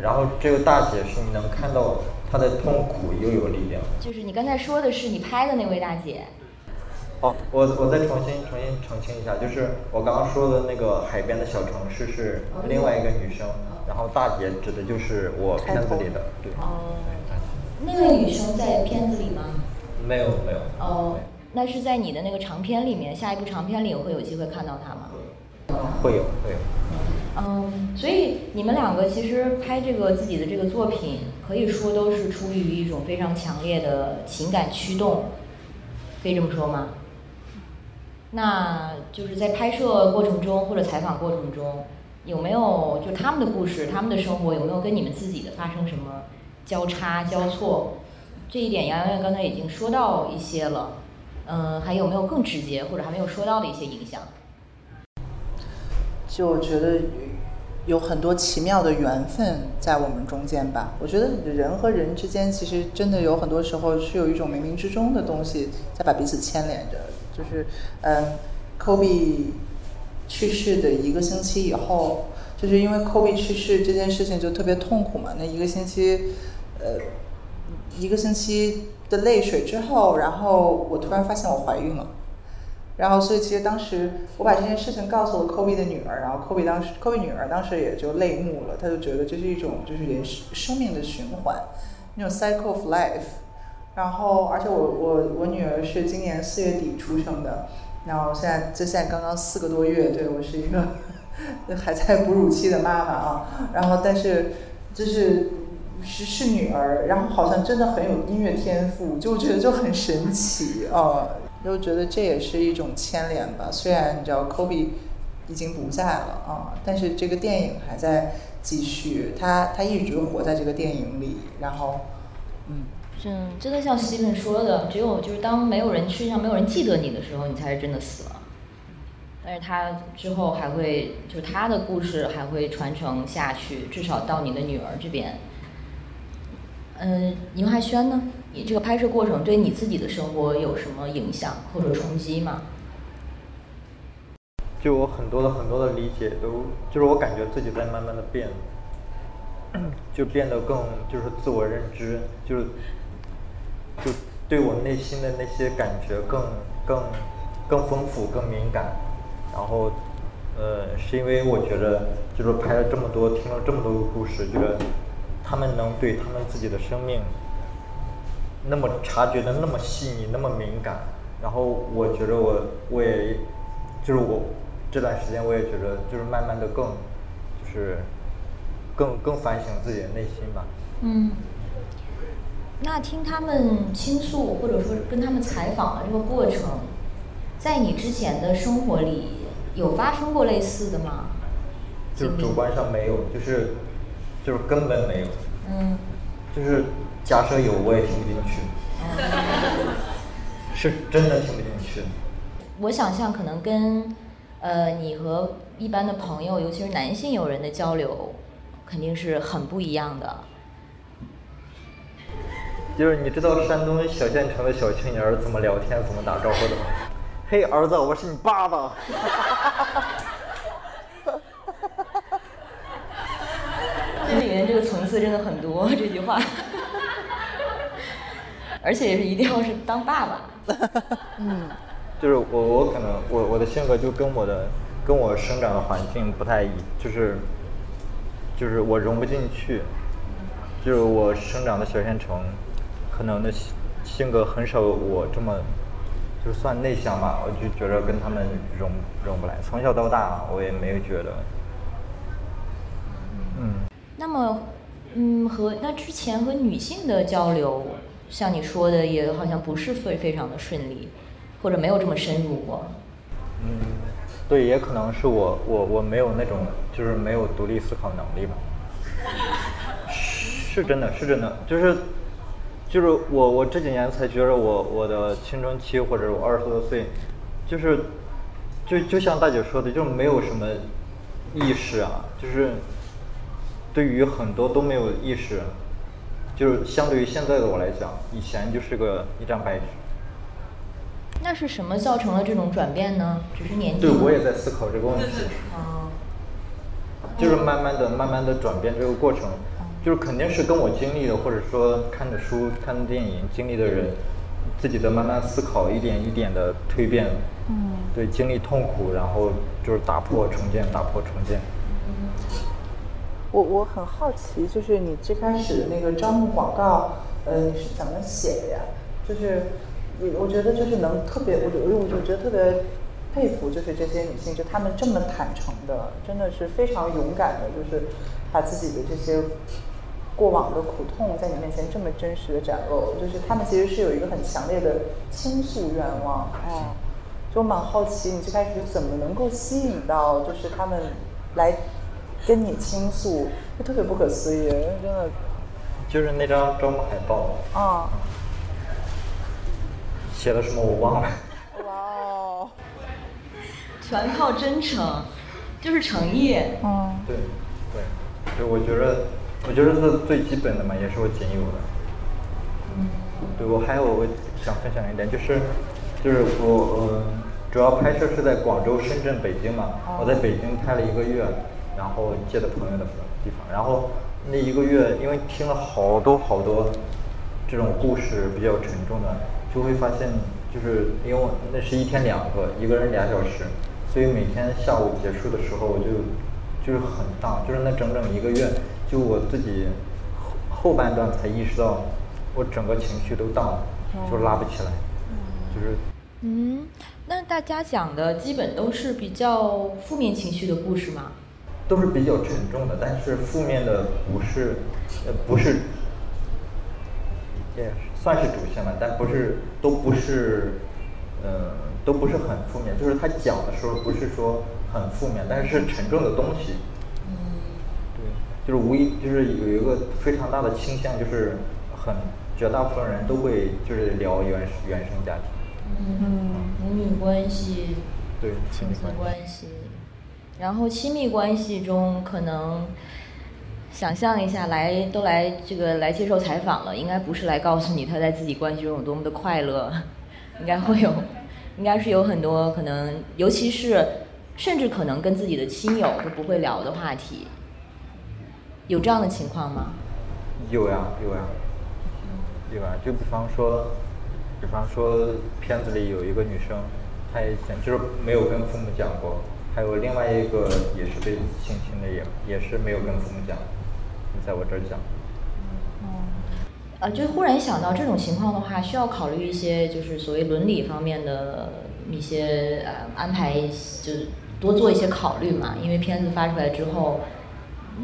S6: 然后这个大姐是你能看到她的痛苦又有力量。
S2: 就是你刚才说的是你拍的那位大姐。
S6: 哦，我我再重新重新澄清一下，就是我刚刚说的那个海边的小城市是另外一个女生，然后大姐指的就是我片子里的，对。
S2: 哦。那位女生在片子里吗？
S6: 没有没有。
S2: 哦，那是在你的那个长片里面，下一部长片里会有机会看到她吗？
S6: 会有会有。
S2: 嗯，所以你们两个其实拍这个自己的这个作品，可以说都是出于一种非常强烈的情感驱动，可以这么说吗？那就是在拍摄过程中或者采访过程中，有没有就他们的故事、他们的生活有没有跟你们自己的发生什么交叉交错？这一点杨洋洋刚才已经说到一些了，嗯，还有没有更直接或者还没有说到的一些影响？
S3: 就觉得有很多奇妙的缘分在我们中间吧。我觉得人和人之间其实真的有很多时候是有一种冥冥之中的东西在把彼此牵连着。就是，嗯，Kobe 去世的一个星期以后，就是因为 Kobe 去世这件事情就特别痛苦嘛。那一个星期，呃，一个星期的泪水之后，然后我突然发现我怀孕了。然后，所以其实当时我把这件事情告诉了 Kobe 的女儿，然后 Kobe 当时 Kobe 女儿当时也就泪目了，她就觉得这是一种就是人生命的循环，那种 cycle of life。然后，而且我我我女儿是今年四月底出生的，然后现在这现在刚刚四个多月，对我是一个 还在哺乳期的妈妈啊。然后，但是就是是是女儿，然后好像真的很有音乐天赋，就我觉得就很神奇啊。就觉得这也是一种牵连吧。虽然你知道 Kobe 已经不在了啊，但是这个电影还在继续，他他一直活在这个电影里。然后，嗯，
S2: 嗯，真的像 Steven 说的，只有就是当没有人世界上没有人记得你的时候，你才是真的死了。但是他之后还会，就是他的故事还会传承下去，至少到你的女儿这边。嗯，宁海轩呢？你这个拍摄过程对你自己的生活有什么影响或者冲击吗？
S6: 就我很多的很多的理解都，就是我感觉自己在慢慢的变，就变得更就是自我认知，就是就对我内心的那些感觉更更更丰富、更敏感。然后，呃，是因为我觉得就是拍了这么多，听了这么多个故事，觉得。他们能对他们自己的生命那么察觉的那么细腻，那么敏感，然后我觉得我我也就是我这段时间我也觉得就是慢慢的更就是更更反省自己的内心吧。
S2: 嗯，那听他们倾诉或者说跟他们采访的这个过程，在你之前的生活里有发生过类似的吗？
S6: 就主观上没有，就是。就是根本没有，
S2: 嗯，
S6: 就是假设有我也听不进去，是真的听不进去。
S2: 我想象可能跟呃你和一般的朋友，尤其是男性友人的交流，肯定是很不一样的。
S6: 就是你知道山东小县城的小青年怎么聊天、怎么打招呼的吗？嘿，儿子，我是你爸爸。
S2: 这里面这个层次真的很多，这句话，而且也是一定要是当爸爸。
S3: 嗯，
S6: 就是我我可能我我的性格就跟我的跟我生长的环境不太一，就是就是我融不进去，就是我生长的小县城，可能的性格很少我这么就算内向吧，我就觉得跟他们融融不来。从小到大我也没有觉得，嗯。
S2: 那么，嗯，和那之前和女性的交流，像你说的，也好像不是非非常的顺利，或者没有这么深入过。
S6: 嗯，对，也可能是我我我没有那种就是没有独立思考能力吧。是真的，是真的，就是就是我我这几年才觉得我我的青春期或者我二十多岁，就是就就像大姐说的，就没有什么意识啊，就是对于很多都没有意识，就是相对于现在的我来讲，以前就是个一张白纸。
S2: 那是什么造成了这种转变呢？只是年纪
S6: 对，我也在思考这个问题。
S2: 嗯，
S6: 就是慢慢的、慢慢的转变这个过程，就是肯定是跟我经历的，或者说看的书、看的电影经历的人，自己的慢慢思考，一点一点的蜕变。
S3: 嗯，
S6: 对，经历痛苦，然后就是打破、重建、打破、重建。
S3: 我我很好奇，就是你最开始那个招募广告，呃，你是怎么写的呀？就是，我我觉得就是能特别，我觉我我觉得特别佩服，就是这些女性，就她们这么坦诚的，真的是非常勇敢的，就是把自己的这些过往的苦痛在你面前这么真实的展露，就是她们其实是有一个很强烈的倾诉愿望，哦，就我蛮好奇，你最开始怎么能够吸引到就是她们来跟你倾诉，就特别不可思议，真的，
S6: 就是那张招募海报
S3: 啊，
S6: 写的什么我忘了。
S3: 哇哦，
S2: 全靠真诚，就是诚意。
S3: 嗯
S6: 对，对，就我觉得，我觉得是最基本的嘛，也是我仅有的。嗯对，我还有我想分享一点，就是，就是我呃，主要拍摄是在广州、深圳、北京嘛。我在北京拍了一个月，然后借的朋友的地方，然后那一个月，因为听了好多好多这种故事比较沉重的，就会发现，就是因为那是一天两个，一个人俩小时，所以每天下午结束的时候，我就就是很荡，就是那整整一个月，就我自己后后半段才意识到，我整个情绪都荡了，就拉不起来，就是
S2: 嗯，那大家讲的基本都是比较负面情绪的故事吗？
S6: 都是比较沉重的，但是负面的不是，呃，不是，也算是主线吧，但不是，都不是，呃，都不是很负面。就是他讲的时候不是说很负面，但是是沉重的东西。对，就是无疑就是有一个非常大的倾向，就是很绝大部分人都会就是聊原原生家庭。
S2: 嗯，母女关系、
S6: 对，
S2: 亲子关系，然后亲密关系中可能。想象一下，来都来这个来接受采访了，应该不是来告诉你他在自己关系中有多么的快乐，应该会有，应该是有很多可能，尤其是甚至可能跟自己的亲友都不会聊的话题，有这样的情况吗？
S6: 有呀，有呀，有呀。就比方说，比方说片子里有一个女生，她以前就是没有跟父母讲过，还有另外一个也是被性侵的，也也是没有跟父母讲。在我这儿讲。
S2: 呃，就忽然想到这种情况的话，需要考虑一些就是所谓伦理方面的一些呃安排，就是多做一些考虑嘛。因为片子发出来之后，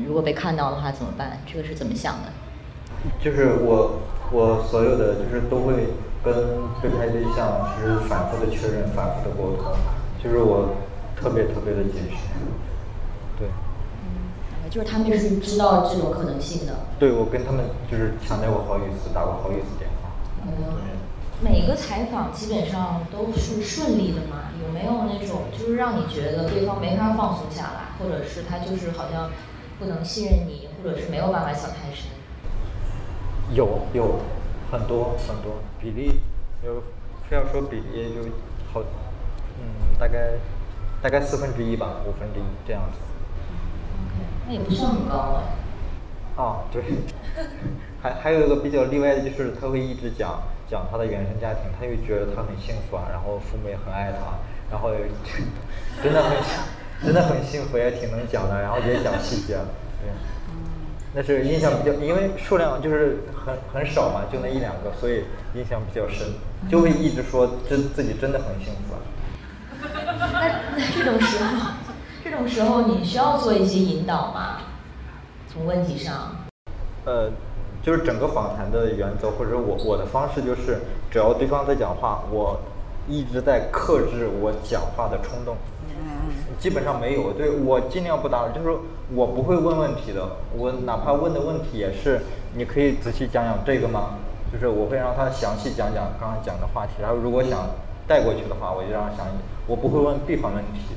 S2: 如果被看到的话怎么办？这个是怎么想的？
S6: 就是我我所有的就是都会跟被拍对象就是反复的确认，反复的沟通，就是我特别特别的谨慎。对。
S2: 就是他们是知道这种可能性的。
S6: 对，我跟他们就是强调过好几次，打过好几次电话。
S2: 嗯。每个采访基本上都是顺利的嘛？有没有那种就是让你觉得对方没法放松下来，或者是他就是好像不能信任你，或者是没有办法想太深？
S6: 有有很多很多比例，有非要说比例就好，嗯，大概大概四分之一吧，五分之一这样子。
S2: 那也不算很高哎。
S6: 啊，对，还还有一个比较例外的就是他会一直讲讲他的原生家庭，他又觉得他很幸福啊，然后父母也很爱他，然后真的很真的很幸福，也挺能讲的，然后也讲细节，对，那是印象比较，因为数量就是很很少嘛，就那一两个，所以印象比较深，就会一直说真自己真的很幸福啊。
S2: 那那这种时候。这种时候你需要做一些引导吗？从问题上？
S6: 呃，就是整个访谈的原则，或者我我的方式就是，只要对方在讲话，我一直在克制我讲话的冲动。基本上没有。对我尽量不打扰，就是我不会问问题的。我哪怕问的问题也是，你可以仔细讲讲这个吗？就是我会让他详细讲讲刚刚讲的话题，然后如果想带过去的话，我就让他详细。我不会问闭环问题，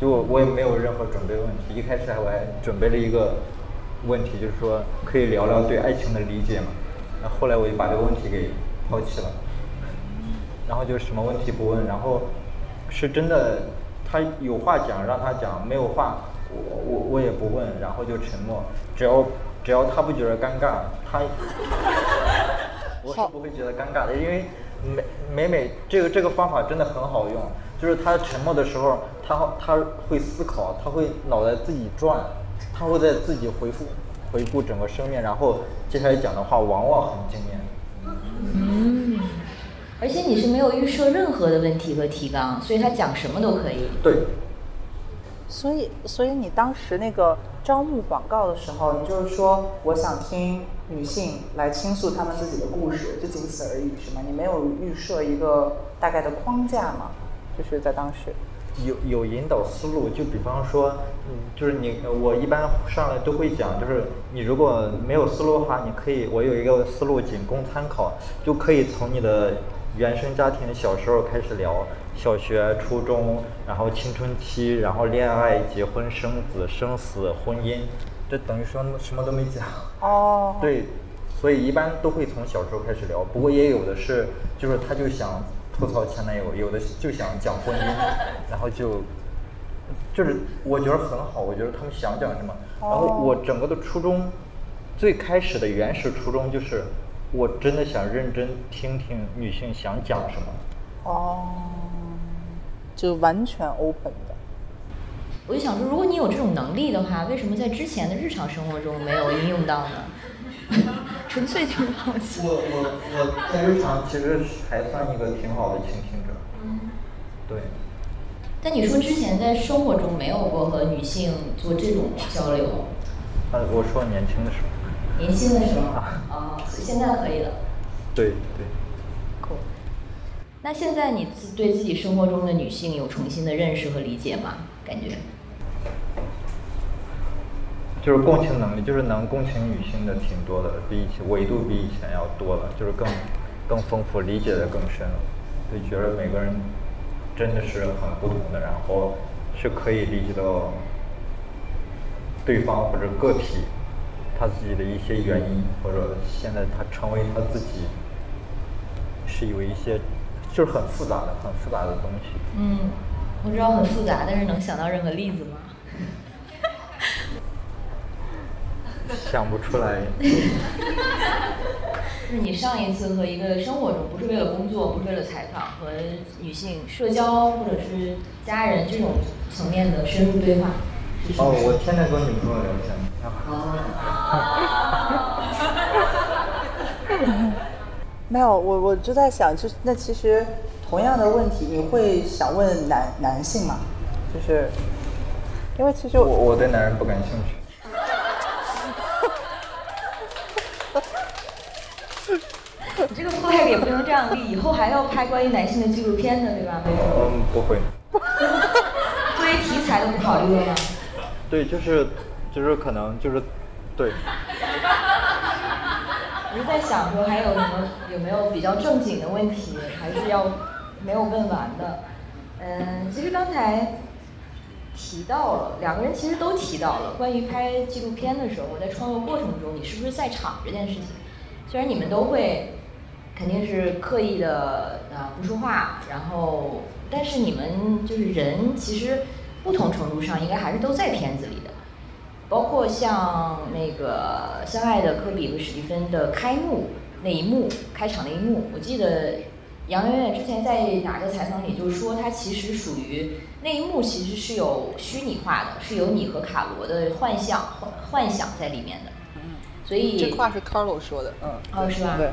S6: 就我我也没有任何准备问题。一开始还我还准备了一个问题，就是说可以聊聊对爱情的理解嘛。那后来我就把这个问题给抛弃了，然后就什么问题不问，然后是真的他有话讲让他讲，没有话我我我也不问，然后就沉默。只要只要他不觉得尴尬，他 我是不会觉得尴尬的，因为每每每这个这个方法真的很好用，就是他沉默的时候，他他会思考，他会脑袋自己转，他会在自己回复回顾整个生命，然后接下来讲的话往往很惊艳。
S2: 嗯，而且你是没有预设任何的问题和提纲，所以他讲什么都可以。
S6: 对，
S3: 所以，所以你当时那个招募广告的时候，你就是说我想听女性来倾诉她们自己的故事，就仅此而已，是吗？你没有预设一个大概的框架吗？就是在当时。
S6: 有有引导思路，就比方说，嗯，就是你我一般上来都会讲，就是你如果没有思路的话，你可以我有一个思路仅供参考，就可以从你的原生家庭小时候开始聊，小学、初中，然后青春期，然后恋爱、结婚、生子、生死、婚姻，这等于说什么都没讲。
S3: 哦。
S6: 对，所以一般都会从小时候开始聊，不过也有的是，就是他就想。吐槽前男友，有的就想讲婚姻，然后就，就是我觉得很好，我觉得他们想讲什么。然后我整个的初衷，最开始的原始初衷就是，我真的想认真听听女性想讲什么。
S3: 哦，就完全 open 的。
S2: 我就想说，如果你有这种能力的话，为什么在之前的日常生活中没有应用到呢？纯粹就是好奇。
S6: 我我我在日常其实还算一个挺好的倾听者。
S2: 嗯。
S6: 对。
S2: 但你说之前在生活中没有过和女性做这种交流？
S6: 呃，我说年轻的时候。
S2: 年轻的时候啊。哦，现在可以了。
S6: 对对。
S2: cool。那现在你自对自己生活中的女性有重新的认识和理解吗？感觉？
S6: 就是共情能力，就是能共情女性的挺多的，比以前维度比以前要多了，就是更更丰富，理解的更深了。就觉得每个人真的是很不同的，然后是可以理解到对方或者个体他自己的一些原因，或者现在他成为他自己是有一些就是很复杂的、很复杂的东西。
S2: 嗯，我知道很复杂，但是能想到任何例子吗？
S6: 想不出来。
S2: 就是你上一次和一个生活中不是为了工作，不是为了采访，和女性社交或者是家人这种层面的深入对话。
S6: 哦，我天天跟女朋友聊天。
S3: 没有，我我就在想，就那其实同样的问题，你会想问男男性吗？就是，因为其实
S6: 我我对男人不感兴趣。
S2: 这个 flag 也不能这样立，以后还要拍关于男性的纪录片呢，对吧？
S6: 嗯，不会。
S2: 作为题材都不考虑了吗？
S6: 对，就是就是可能就是对。
S2: 我是在想说，还有什么有没有比较正经的问题，还是要没有问完的？嗯，其实刚才提到了两个人，其实都提到了关于拍纪录片的时候，我在创作过程中，你是不是在场这件事情？虽然你们都会。肯定是刻意的啊不说话，然后但是你们就是人，其实不同程度上应该还是都在片子里的，包括像那个相爱的科比和史蒂芬的开幕那一幕，开场那一幕，我记得杨媛媛之前在哪个采访里就说，她其实属于那一幕其实是有虚拟化的，是有你和卡罗的幻象幻幻想在里面的，所以
S3: 这话是 Carlo 说的，嗯，
S2: 哦是吧？
S3: 对。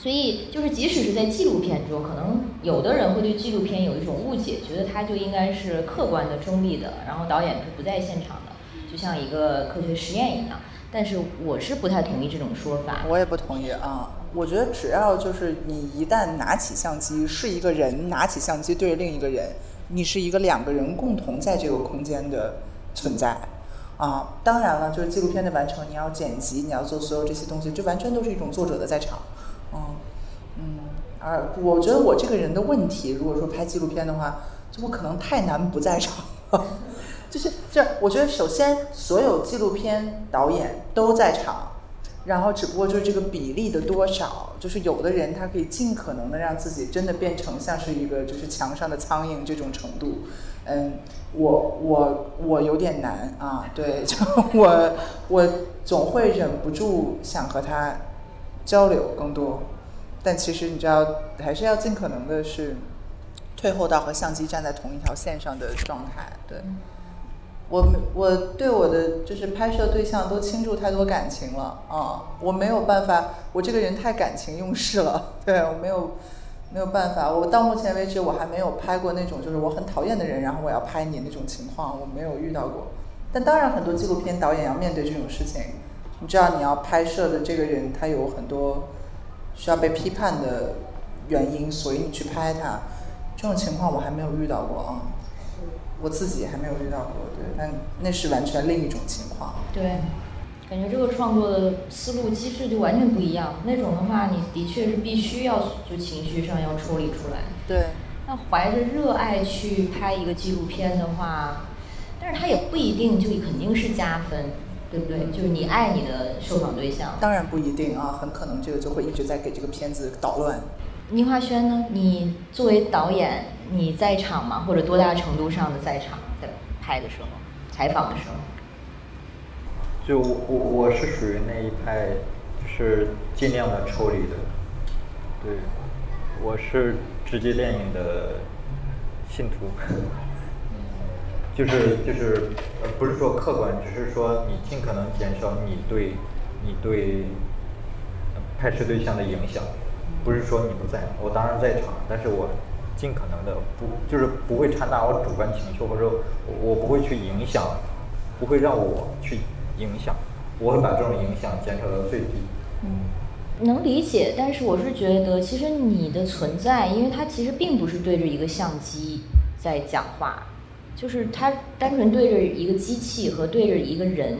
S2: 所以，就是即使是在纪录片中，可能有的人会对纪录片有一种误解，觉得它就应该是客观的、中立的，然后导演是不在现场的，就像一个科学实验一样。但是，我是不太同意这种说法。
S3: 我也不同意啊！我觉得只要就是你一旦拿起相机，是一个人拿起相机对着另一个人，你是一个两个人共同在这个空间的存在。啊，当然了，就是纪录片的完成，你要剪辑，你要做所有这些东西，这完全都是一种作者的在场。嗯嗯，而我觉得我这个人的问题，如果说拍纪录片的话，就我可能太难不在场。就是这，我觉得首先所有纪录片导演都在场，然后只不过就是这个比例的多少，就是有的人他可以尽可能的让自己真的变成像是一个就是墙上的苍蝇这种程度。嗯，我我我有点难啊，对，就我我总会忍不住想和他交流更多，但其实你知道，还是要尽可能的是退后到和相机站在同一条线上的状态。对，我我对我的就是拍摄对象都倾注太多感情了啊，我没有办法，我这个人太感情用事了，对我没有。没有办法，我到目前为止我还没有拍过那种就是我很讨厌的人，然后我要拍你那种情况，我没有遇到过。但当然，很多纪录片导演要面对这种事情。你知道，你要拍摄的这个人他有很多需要被批判的原因，所以你去拍他。这种情况我还没有遇到过啊，我自己还没有遇到过。对，但那是完全另一种情况。
S2: 对。感觉这个创作的思路机制就完全不一样。那种的话，你的确是必须要就情绪上要抽离出来。
S3: 对。
S2: 那怀着热爱去拍一个纪录片的话，但是它也不一定就肯定是加分，对不对？就是你爱你的受访对象。
S3: 当然不一定啊，很可能这个就会一直在给这个片子捣乱。
S2: 倪华轩呢？你作为导演，你在场吗？或者多大程度上的在场？在拍的时候，采访的时候。
S6: 就我我我是属于那一派，就是尽量的抽离的，对，我是直接电影的信徒，就是就是呃不是说客观，只是说你尽可能减少你对你对拍摄对象的影响，不是说你不在，我当然在场，但是我尽可能的不就是不会掺杂我主观情绪，或者我不会去影响，不会让我去。影响，我会把这种影响减少到最低。
S2: 嗯，能理解，但是我是觉得，其实你的存在，因为它其实并不是对着一个相机在讲话，就是他单纯对着一个机器和对着一个人，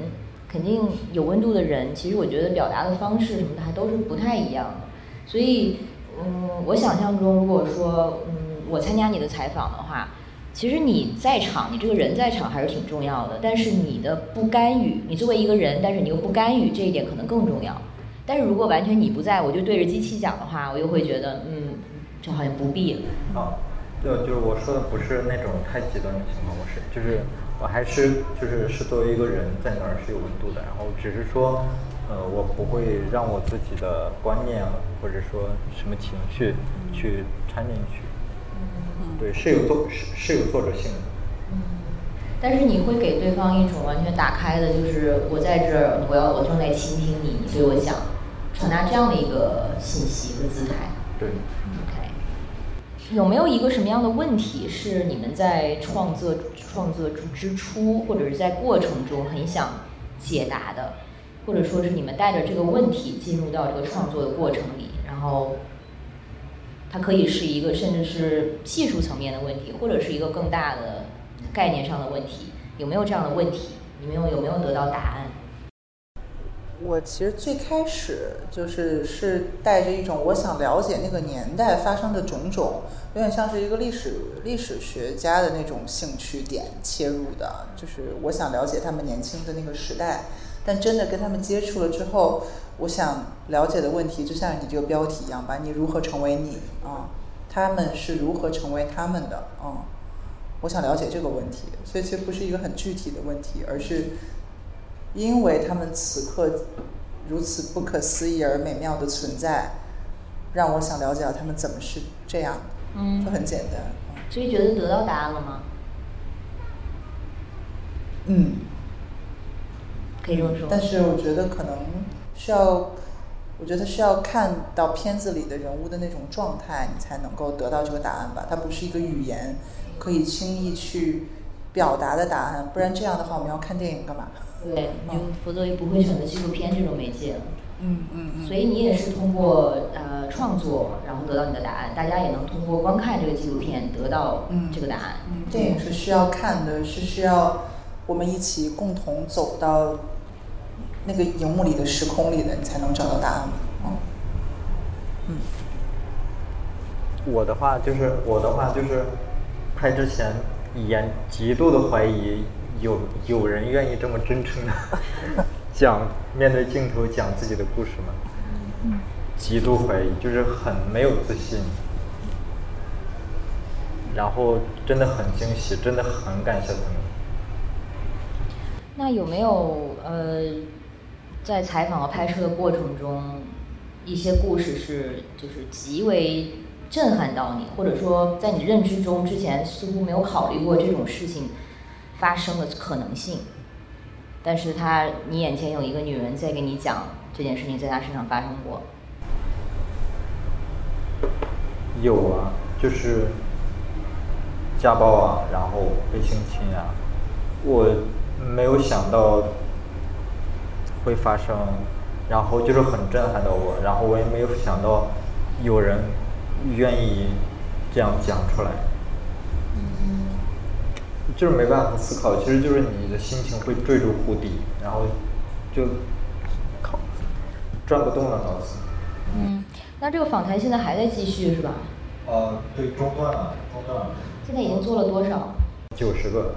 S2: 肯定有温度的人，其实我觉得表达的方式什么的还都是不太一样的。所以，嗯，我想象中，如果说，嗯，我参加你的采访的话。其实你在场，你这个人在场还是挺重要的。但是你的不干预，你作为一个人，但是你又不干预，这一点可能更重要。但是如果完全你不在，我就对着机器讲的话，我又会觉得，嗯，就好像不必。
S6: 啊，对，就是我说的不是那种太极端的情况，我是就是我还是就是是作为一个人在那儿是有温度的，然后只是说，呃，我不会让我自己的观念或者说什么情绪去掺进去。对，是有作是是有作者性的。
S2: 嗯，但是你会给对方一种完全打开的，就是我在这儿，我要我正在倾听你，你对我讲，传达这样的一个信息和姿态。
S6: 对。
S2: 有没有一个什么样的问题是你们在创作创作之初，或者是在过程中很想解答的，或者说是你们带着这个问题进入到这个创作的过程里，然后。它可以是一个，甚至是技术层面的问题，或者是一个更大的概念上的问题。有没有这样的问题？你们有有没有得到答案？
S3: 我其实最开始就是是带着一种我想了解那个年代发生的种种，有点像是一个历史历史学家的那种兴趣点切入的，就是我想了解他们年轻的那个时代。但真的跟他们接触了之后，我想了解的问题就像你这个标题一样吧，你如何成为你啊？他们是如何成为他们的啊？我想了解这个问题，所以其实不是一个很具体的问题，而是因为他们此刻如此不可思议而美妙的存在，让我想了解他们怎么是这样。
S2: 嗯，
S3: 就很简单。
S2: 所以觉得得到答案了吗？
S3: 嗯。
S2: 可以这么说，
S3: 但是我觉得可能需要，我觉得需要看到片子里的人物的那种状态，你才能够得到这个答案吧。它不是一个语言可以轻易去表达的答案，不然这样的话，我们要看电影干嘛？
S2: 对，就否则也不会选择纪录片这种媒介了。
S3: 嗯嗯嗯。
S2: 所以你也是通过呃创作，然后得到你的答案，大家也能通过观看这个纪录片得到这个答案。
S3: 嗯，电影是需要看的，是需要我们一起共同走到那个荧幕里的时空里的，你才能找到答案。嗯。嗯。
S6: 我的话就是我的话就是拍之前严极度的怀疑有有人愿意这么真诚的 讲面对镜头讲自己的故事吗？极度怀疑，就是很没有自信，然后真的很惊喜，真的很感谢他们。
S2: 那有没有呃，在采访和拍摄的过程中，一些故事是就是极为震撼到你，或者说在你认知中之前似乎没有考虑过这种事情发生的可能性？但是他，你眼前有一个女人在给你讲这件事情，在她身上发生过。
S6: 有啊，就是家暴啊，然后被性侵啊，我没有想到会发生，然后就是很震撼到我，然后我也没有想到有人愿意这样讲出来。就是没办法思考，其实就是你的心情会坠入湖底，然后就靠转不动了脑子。
S2: 嗯，那这个访谈现在还在继续是吧？
S6: 呃，对，中断了，中断了。
S2: 现在已经做了多少？
S6: 九十个。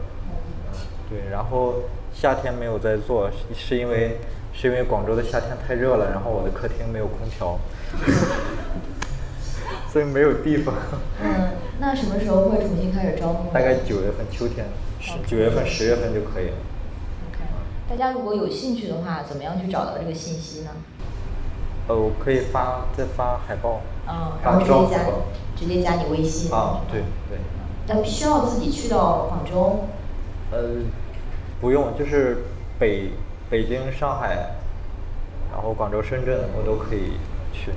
S6: 对，然后夏天没有在做，是因为是因为广州的夏天太热了，然后我的客厅没有空调。所以没有地方。
S2: 嗯，那什么时候会重新开始招募？
S6: 大概九月份，秋天，十九月份、十月份就可以了。
S2: OK，大家如果有兴趣的话，怎么样去找到这个信息呢？
S6: 呃，我可以发再发海报。
S2: 嗯，然后直接加，直接加你微信。
S6: 啊，对对。
S2: 那需要自己去到广州？
S6: 呃，不用，就是北北京、上海，然后广州、深圳，我都可以去。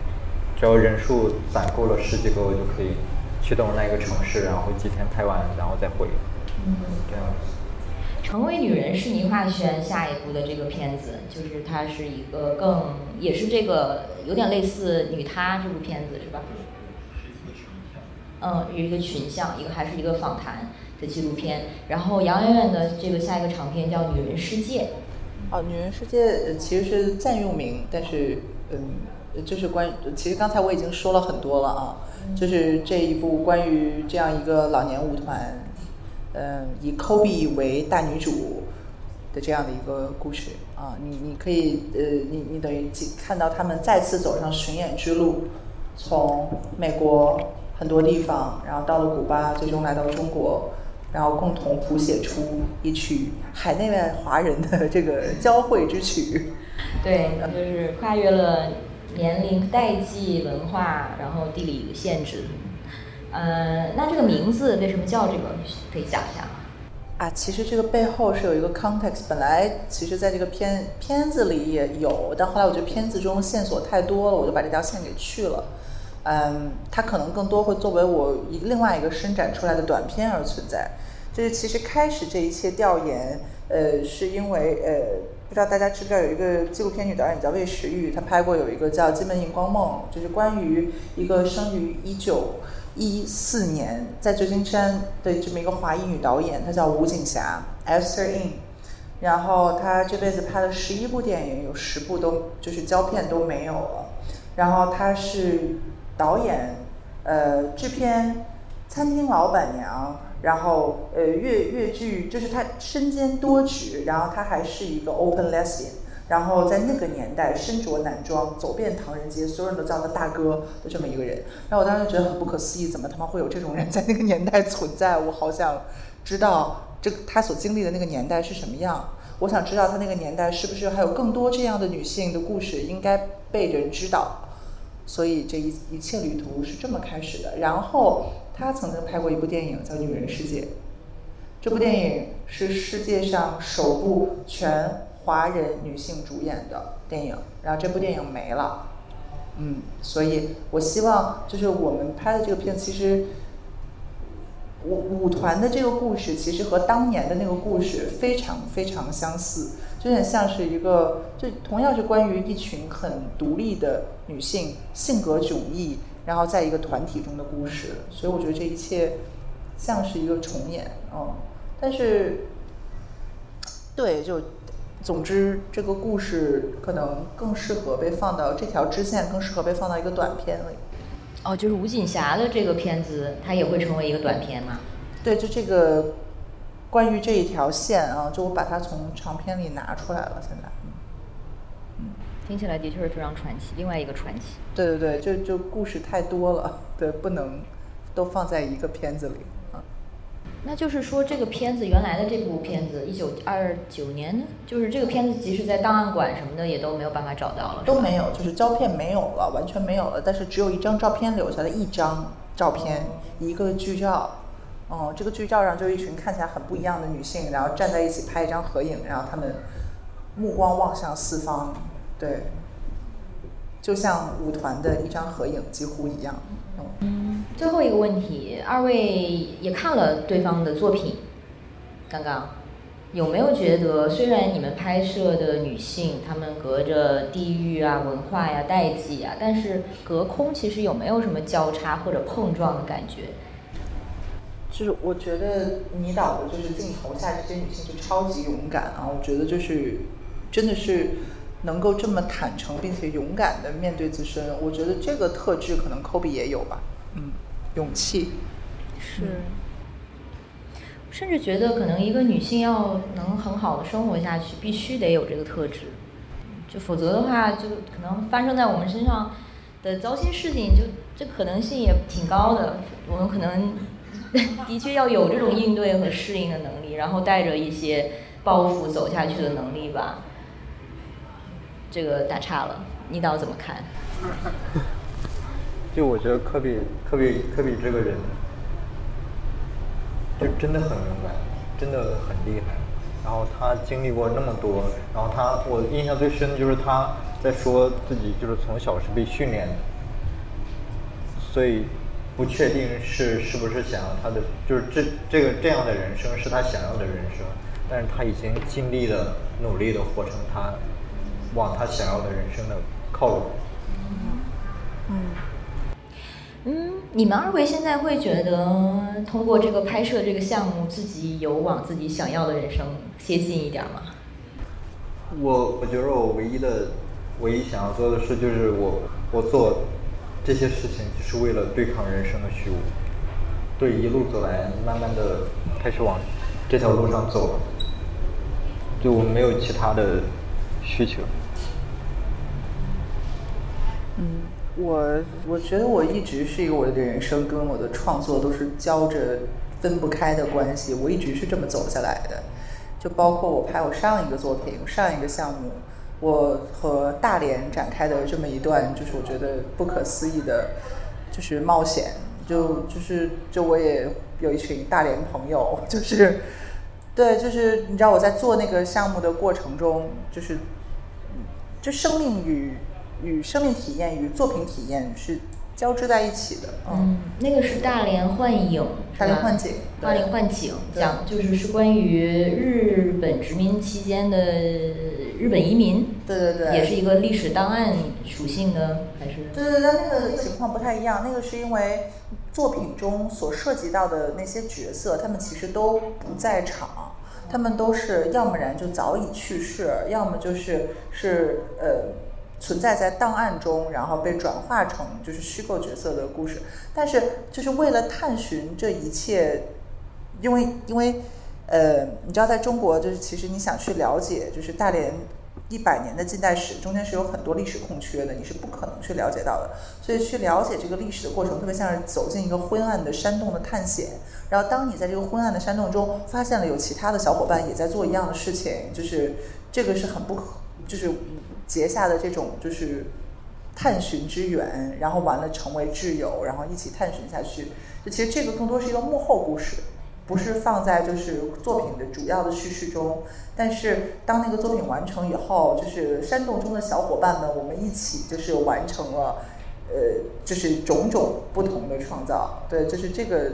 S6: 只要人数攒够了十几个，我就可以驱动那个城市，然后几天拍完，然后再回。
S2: 嗯，
S6: 这样。
S2: 成为女人是倪化轩下一部的这个片子，就是它是一个更也是这个有点类似女她这部片子是吧？嗯，一个群像，一个还是一个访谈的纪录片。然后杨媛媛的这个下一个长片叫《女人世界》。
S3: 哦，《女人世界》其实是暂用名，但是嗯。就是关，其实刚才我已经说了很多了啊，就是这一部关于这样一个老年舞团，嗯，以 Kobe 为大女主的这样的一个故事啊，你你可以呃，你你等于看到他们再次走上巡演之路，从美国很多地方，然后到了古巴，最终来到中国，然后共同谱写出一曲海内外华人的这个交汇之曲。
S2: 对，就是跨越了。年龄、代际、文化，然后地理限制，呃，那这个名字为什么叫这个？可以讲一下吗？
S3: 啊，其实这个背后是有一个 context。本来其实在这个片片子里也有，但后来我觉得片子中线索太多了，我就把这条线给去了。嗯，它可能更多会作为我一另外一个伸展出来的短片而存在。就是其实开始这一切调研，呃，是因为呃。不知道大家知不知道有一个纪录片女导演叫魏时玉，她拍过有一个叫《金门荧光梦》，就是关于一个生于一九一四年在旧金山的这么一个华裔女导演，她叫吴锦霞 （Esther In）。然后她这辈子拍了十一部电影，有十部都就是胶片都没有了。然后她是导演、呃制片、餐厅老板娘。然后，呃，越越剧就是他身兼多职，然后他还是一个 open lesbian，然后在那个年代身着男装走遍唐人街，所有人都叫他大哥的这么一个人。然后我当时觉得很不可思议，怎么他妈会有这种人在那个年代存在？我好想知道这他所经历的那个年代是什么样。我想知道他那个年代是不是还有更多这样的女性的故事应该被人知道。所以这一一切旅途是这么开始的。然后。他曾经拍过一部电影叫《女人世界》，这部电影是世界上首部全华人女性主演的电影。然后这部电影没了，嗯，所以我希望就是我们拍的这个片，其实舞舞团的这个故事，其实和当年的那个故事非常非常相似。就有点像是一个，就同样是关于一群很独立的女性，性格迥异，然后在一个团体中的故事。所以我觉得这一切像是一个重演，嗯，但是，对，就总之这个故事可能更适合被放到这条支线，更适合被放到一个短片里。
S2: 哦，就是吴锦霞的这个片子，它也会成为一个短片吗？
S3: 对，就这个。关于这一条线啊，就我把它从长片里拿出来了。现在，
S2: 嗯，听起来的确是非常传奇，另外一个传奇。
S3: 对对对，就就故事太多了，对，不能都放在一个片子里啊。
S2: 那就是说，这个片子原来的这部片子，一九二九年呢，就是这个片子，即使在档案馆什么的也都没有办法找到了，
S3: 都没有，就是胶片没有了，完全没有了，但是只有一张照片留下了一张照片，一个剧照。哦，这个剧照上就一群看起来很不一样的女性，然后站在一起拍一张合影，然后她们目光望向四方，对，就像舞团的一张合影几乎一样。
S2: 嗯，最后一个问题，二位也看了对方的作品，刚刚有没有觉得，虽然你们拍摄的女性她们隔着地域啊、文化呀、代际啊，但是隔空其实有没有什么交叉或者碰撞的感觉？
S3: 就是我觉得你导的就是镜头下这些女性就超级勇敢啊！我觉得就是真的是能够这么坦诚并且勇敢的面对自身，我觉得这个特质可能科比也有吧。嗯，勇气
S2: 是，甚至觉得可能一个女性要能很好的生活下去，必须得有这个特质，就否则的话，就可能发生在我们身上的糟心事情，就这可能性也挺高的。我们可能。的确要有这种应对和适应的能力，然后带着一些包袱走下去的能力吧。这个打岔了，你倒怎么看？
S6: 就我觉得科比，科比，科比这个人，就真的很勇敢，真的很厉害。然后他经历过那么多，然后他，我印象最深的就是他在说自己就是从小是被训练的，所以。不确定是是不是想要他的，就是这这个这样的人生是他想要的人生，但是他已经尽力的努力的活成他往他想要的人生的靠拢。
S2: 嗯嗯，你们二位现在会觉得通过这个拍摄这个项目，自己有往自己想要的人生接近一点吗？
S6: 我我觉得我唯一的唯一想要做的事就是我我做。这些事情就是为了对抗人生的虚无，对，一路走来，慢慢的开始往这条路上走了，就我没有其他的需求。
S3: 嗯，我我觉得我一直是一个我的人生跟我的创作都是交着分不开的关系，我一直是这么走下来的，就包括我拍我上一个作品，上一个项目。我和大连展开的这么一段，就是我觉得不可思议的，就是冒险，就就是就我也有一群大连朋友，就是，对，就是你知道我在做那个项目的过程中，就是，就生命与与生命体验与作品体验是。交织在一起的，
S2: 嗯，那个是大连幻影，
S3: 大连幻景，
S2: 大连幻景讲就是是关于日本殖民期间的日本移民，
S3: 对对对，
S2: 也是一个历史档案属性的，还是？
S3: 对对对，那个情况不太一样，那个是因为作品中所涉及到的那些角色，他们其实都不在场，他们都是要么然就早已去世，要么就是是呃。存在在档案中，然后被转化成就是虚构角色的故事。但是，就是为了探寻这一切，因为因为呃，你知道，在中国，就是其实你想去了解，就是大连一百年的近代史，中间是有很多历史空缺的，你是不可能去了解到的。所以，去了解这个历史的过程，特别像是走进一个昏暗的山洞的探险。然后，当你在这个昏暗的山洞中发现了有其他的小伙伴也在做一样的事情，就是这个是很不可，就是。结下的这种就是探寻之缘，然后完了成为挚友，然后一起探寻下去。就其实这个更多是一个幕后故事，不是放在就是作品的主要的叙事中。但是当那个作品完成以后，就是山洞中的小伙伴们，我们一起就是完成了，呃，就是种种不同的创造。对，就是这个，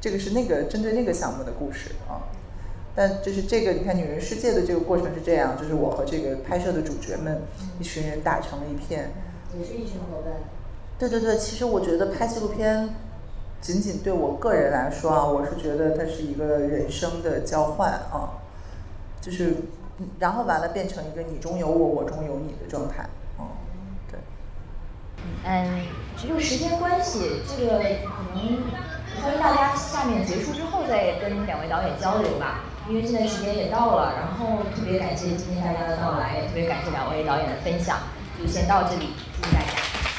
S3: 这个是那个针对那个项目的故事啊。但就是这个，你看《女人世界》的这个过程是这样，就是我和这个拍摄的主角们一群人打成了一片。
S2: 也是一群伙伴。
S3: 对对对，其实我觉得拍纪录片，仅仅对我个人来说啊，我是觉得它是一个人生的交换啊，就是，然后完了变成一个你中有我，我中有你的状态，嗯，对。
S2: 嗯，只有时间关系，这个可能欢迎大家下面结束之后再跟两位导演交流吧，因为现在时间也到了。然后特别感谢今天大家的到来，也特别感谢两位导演的分享，就先到这里，谢谢大家。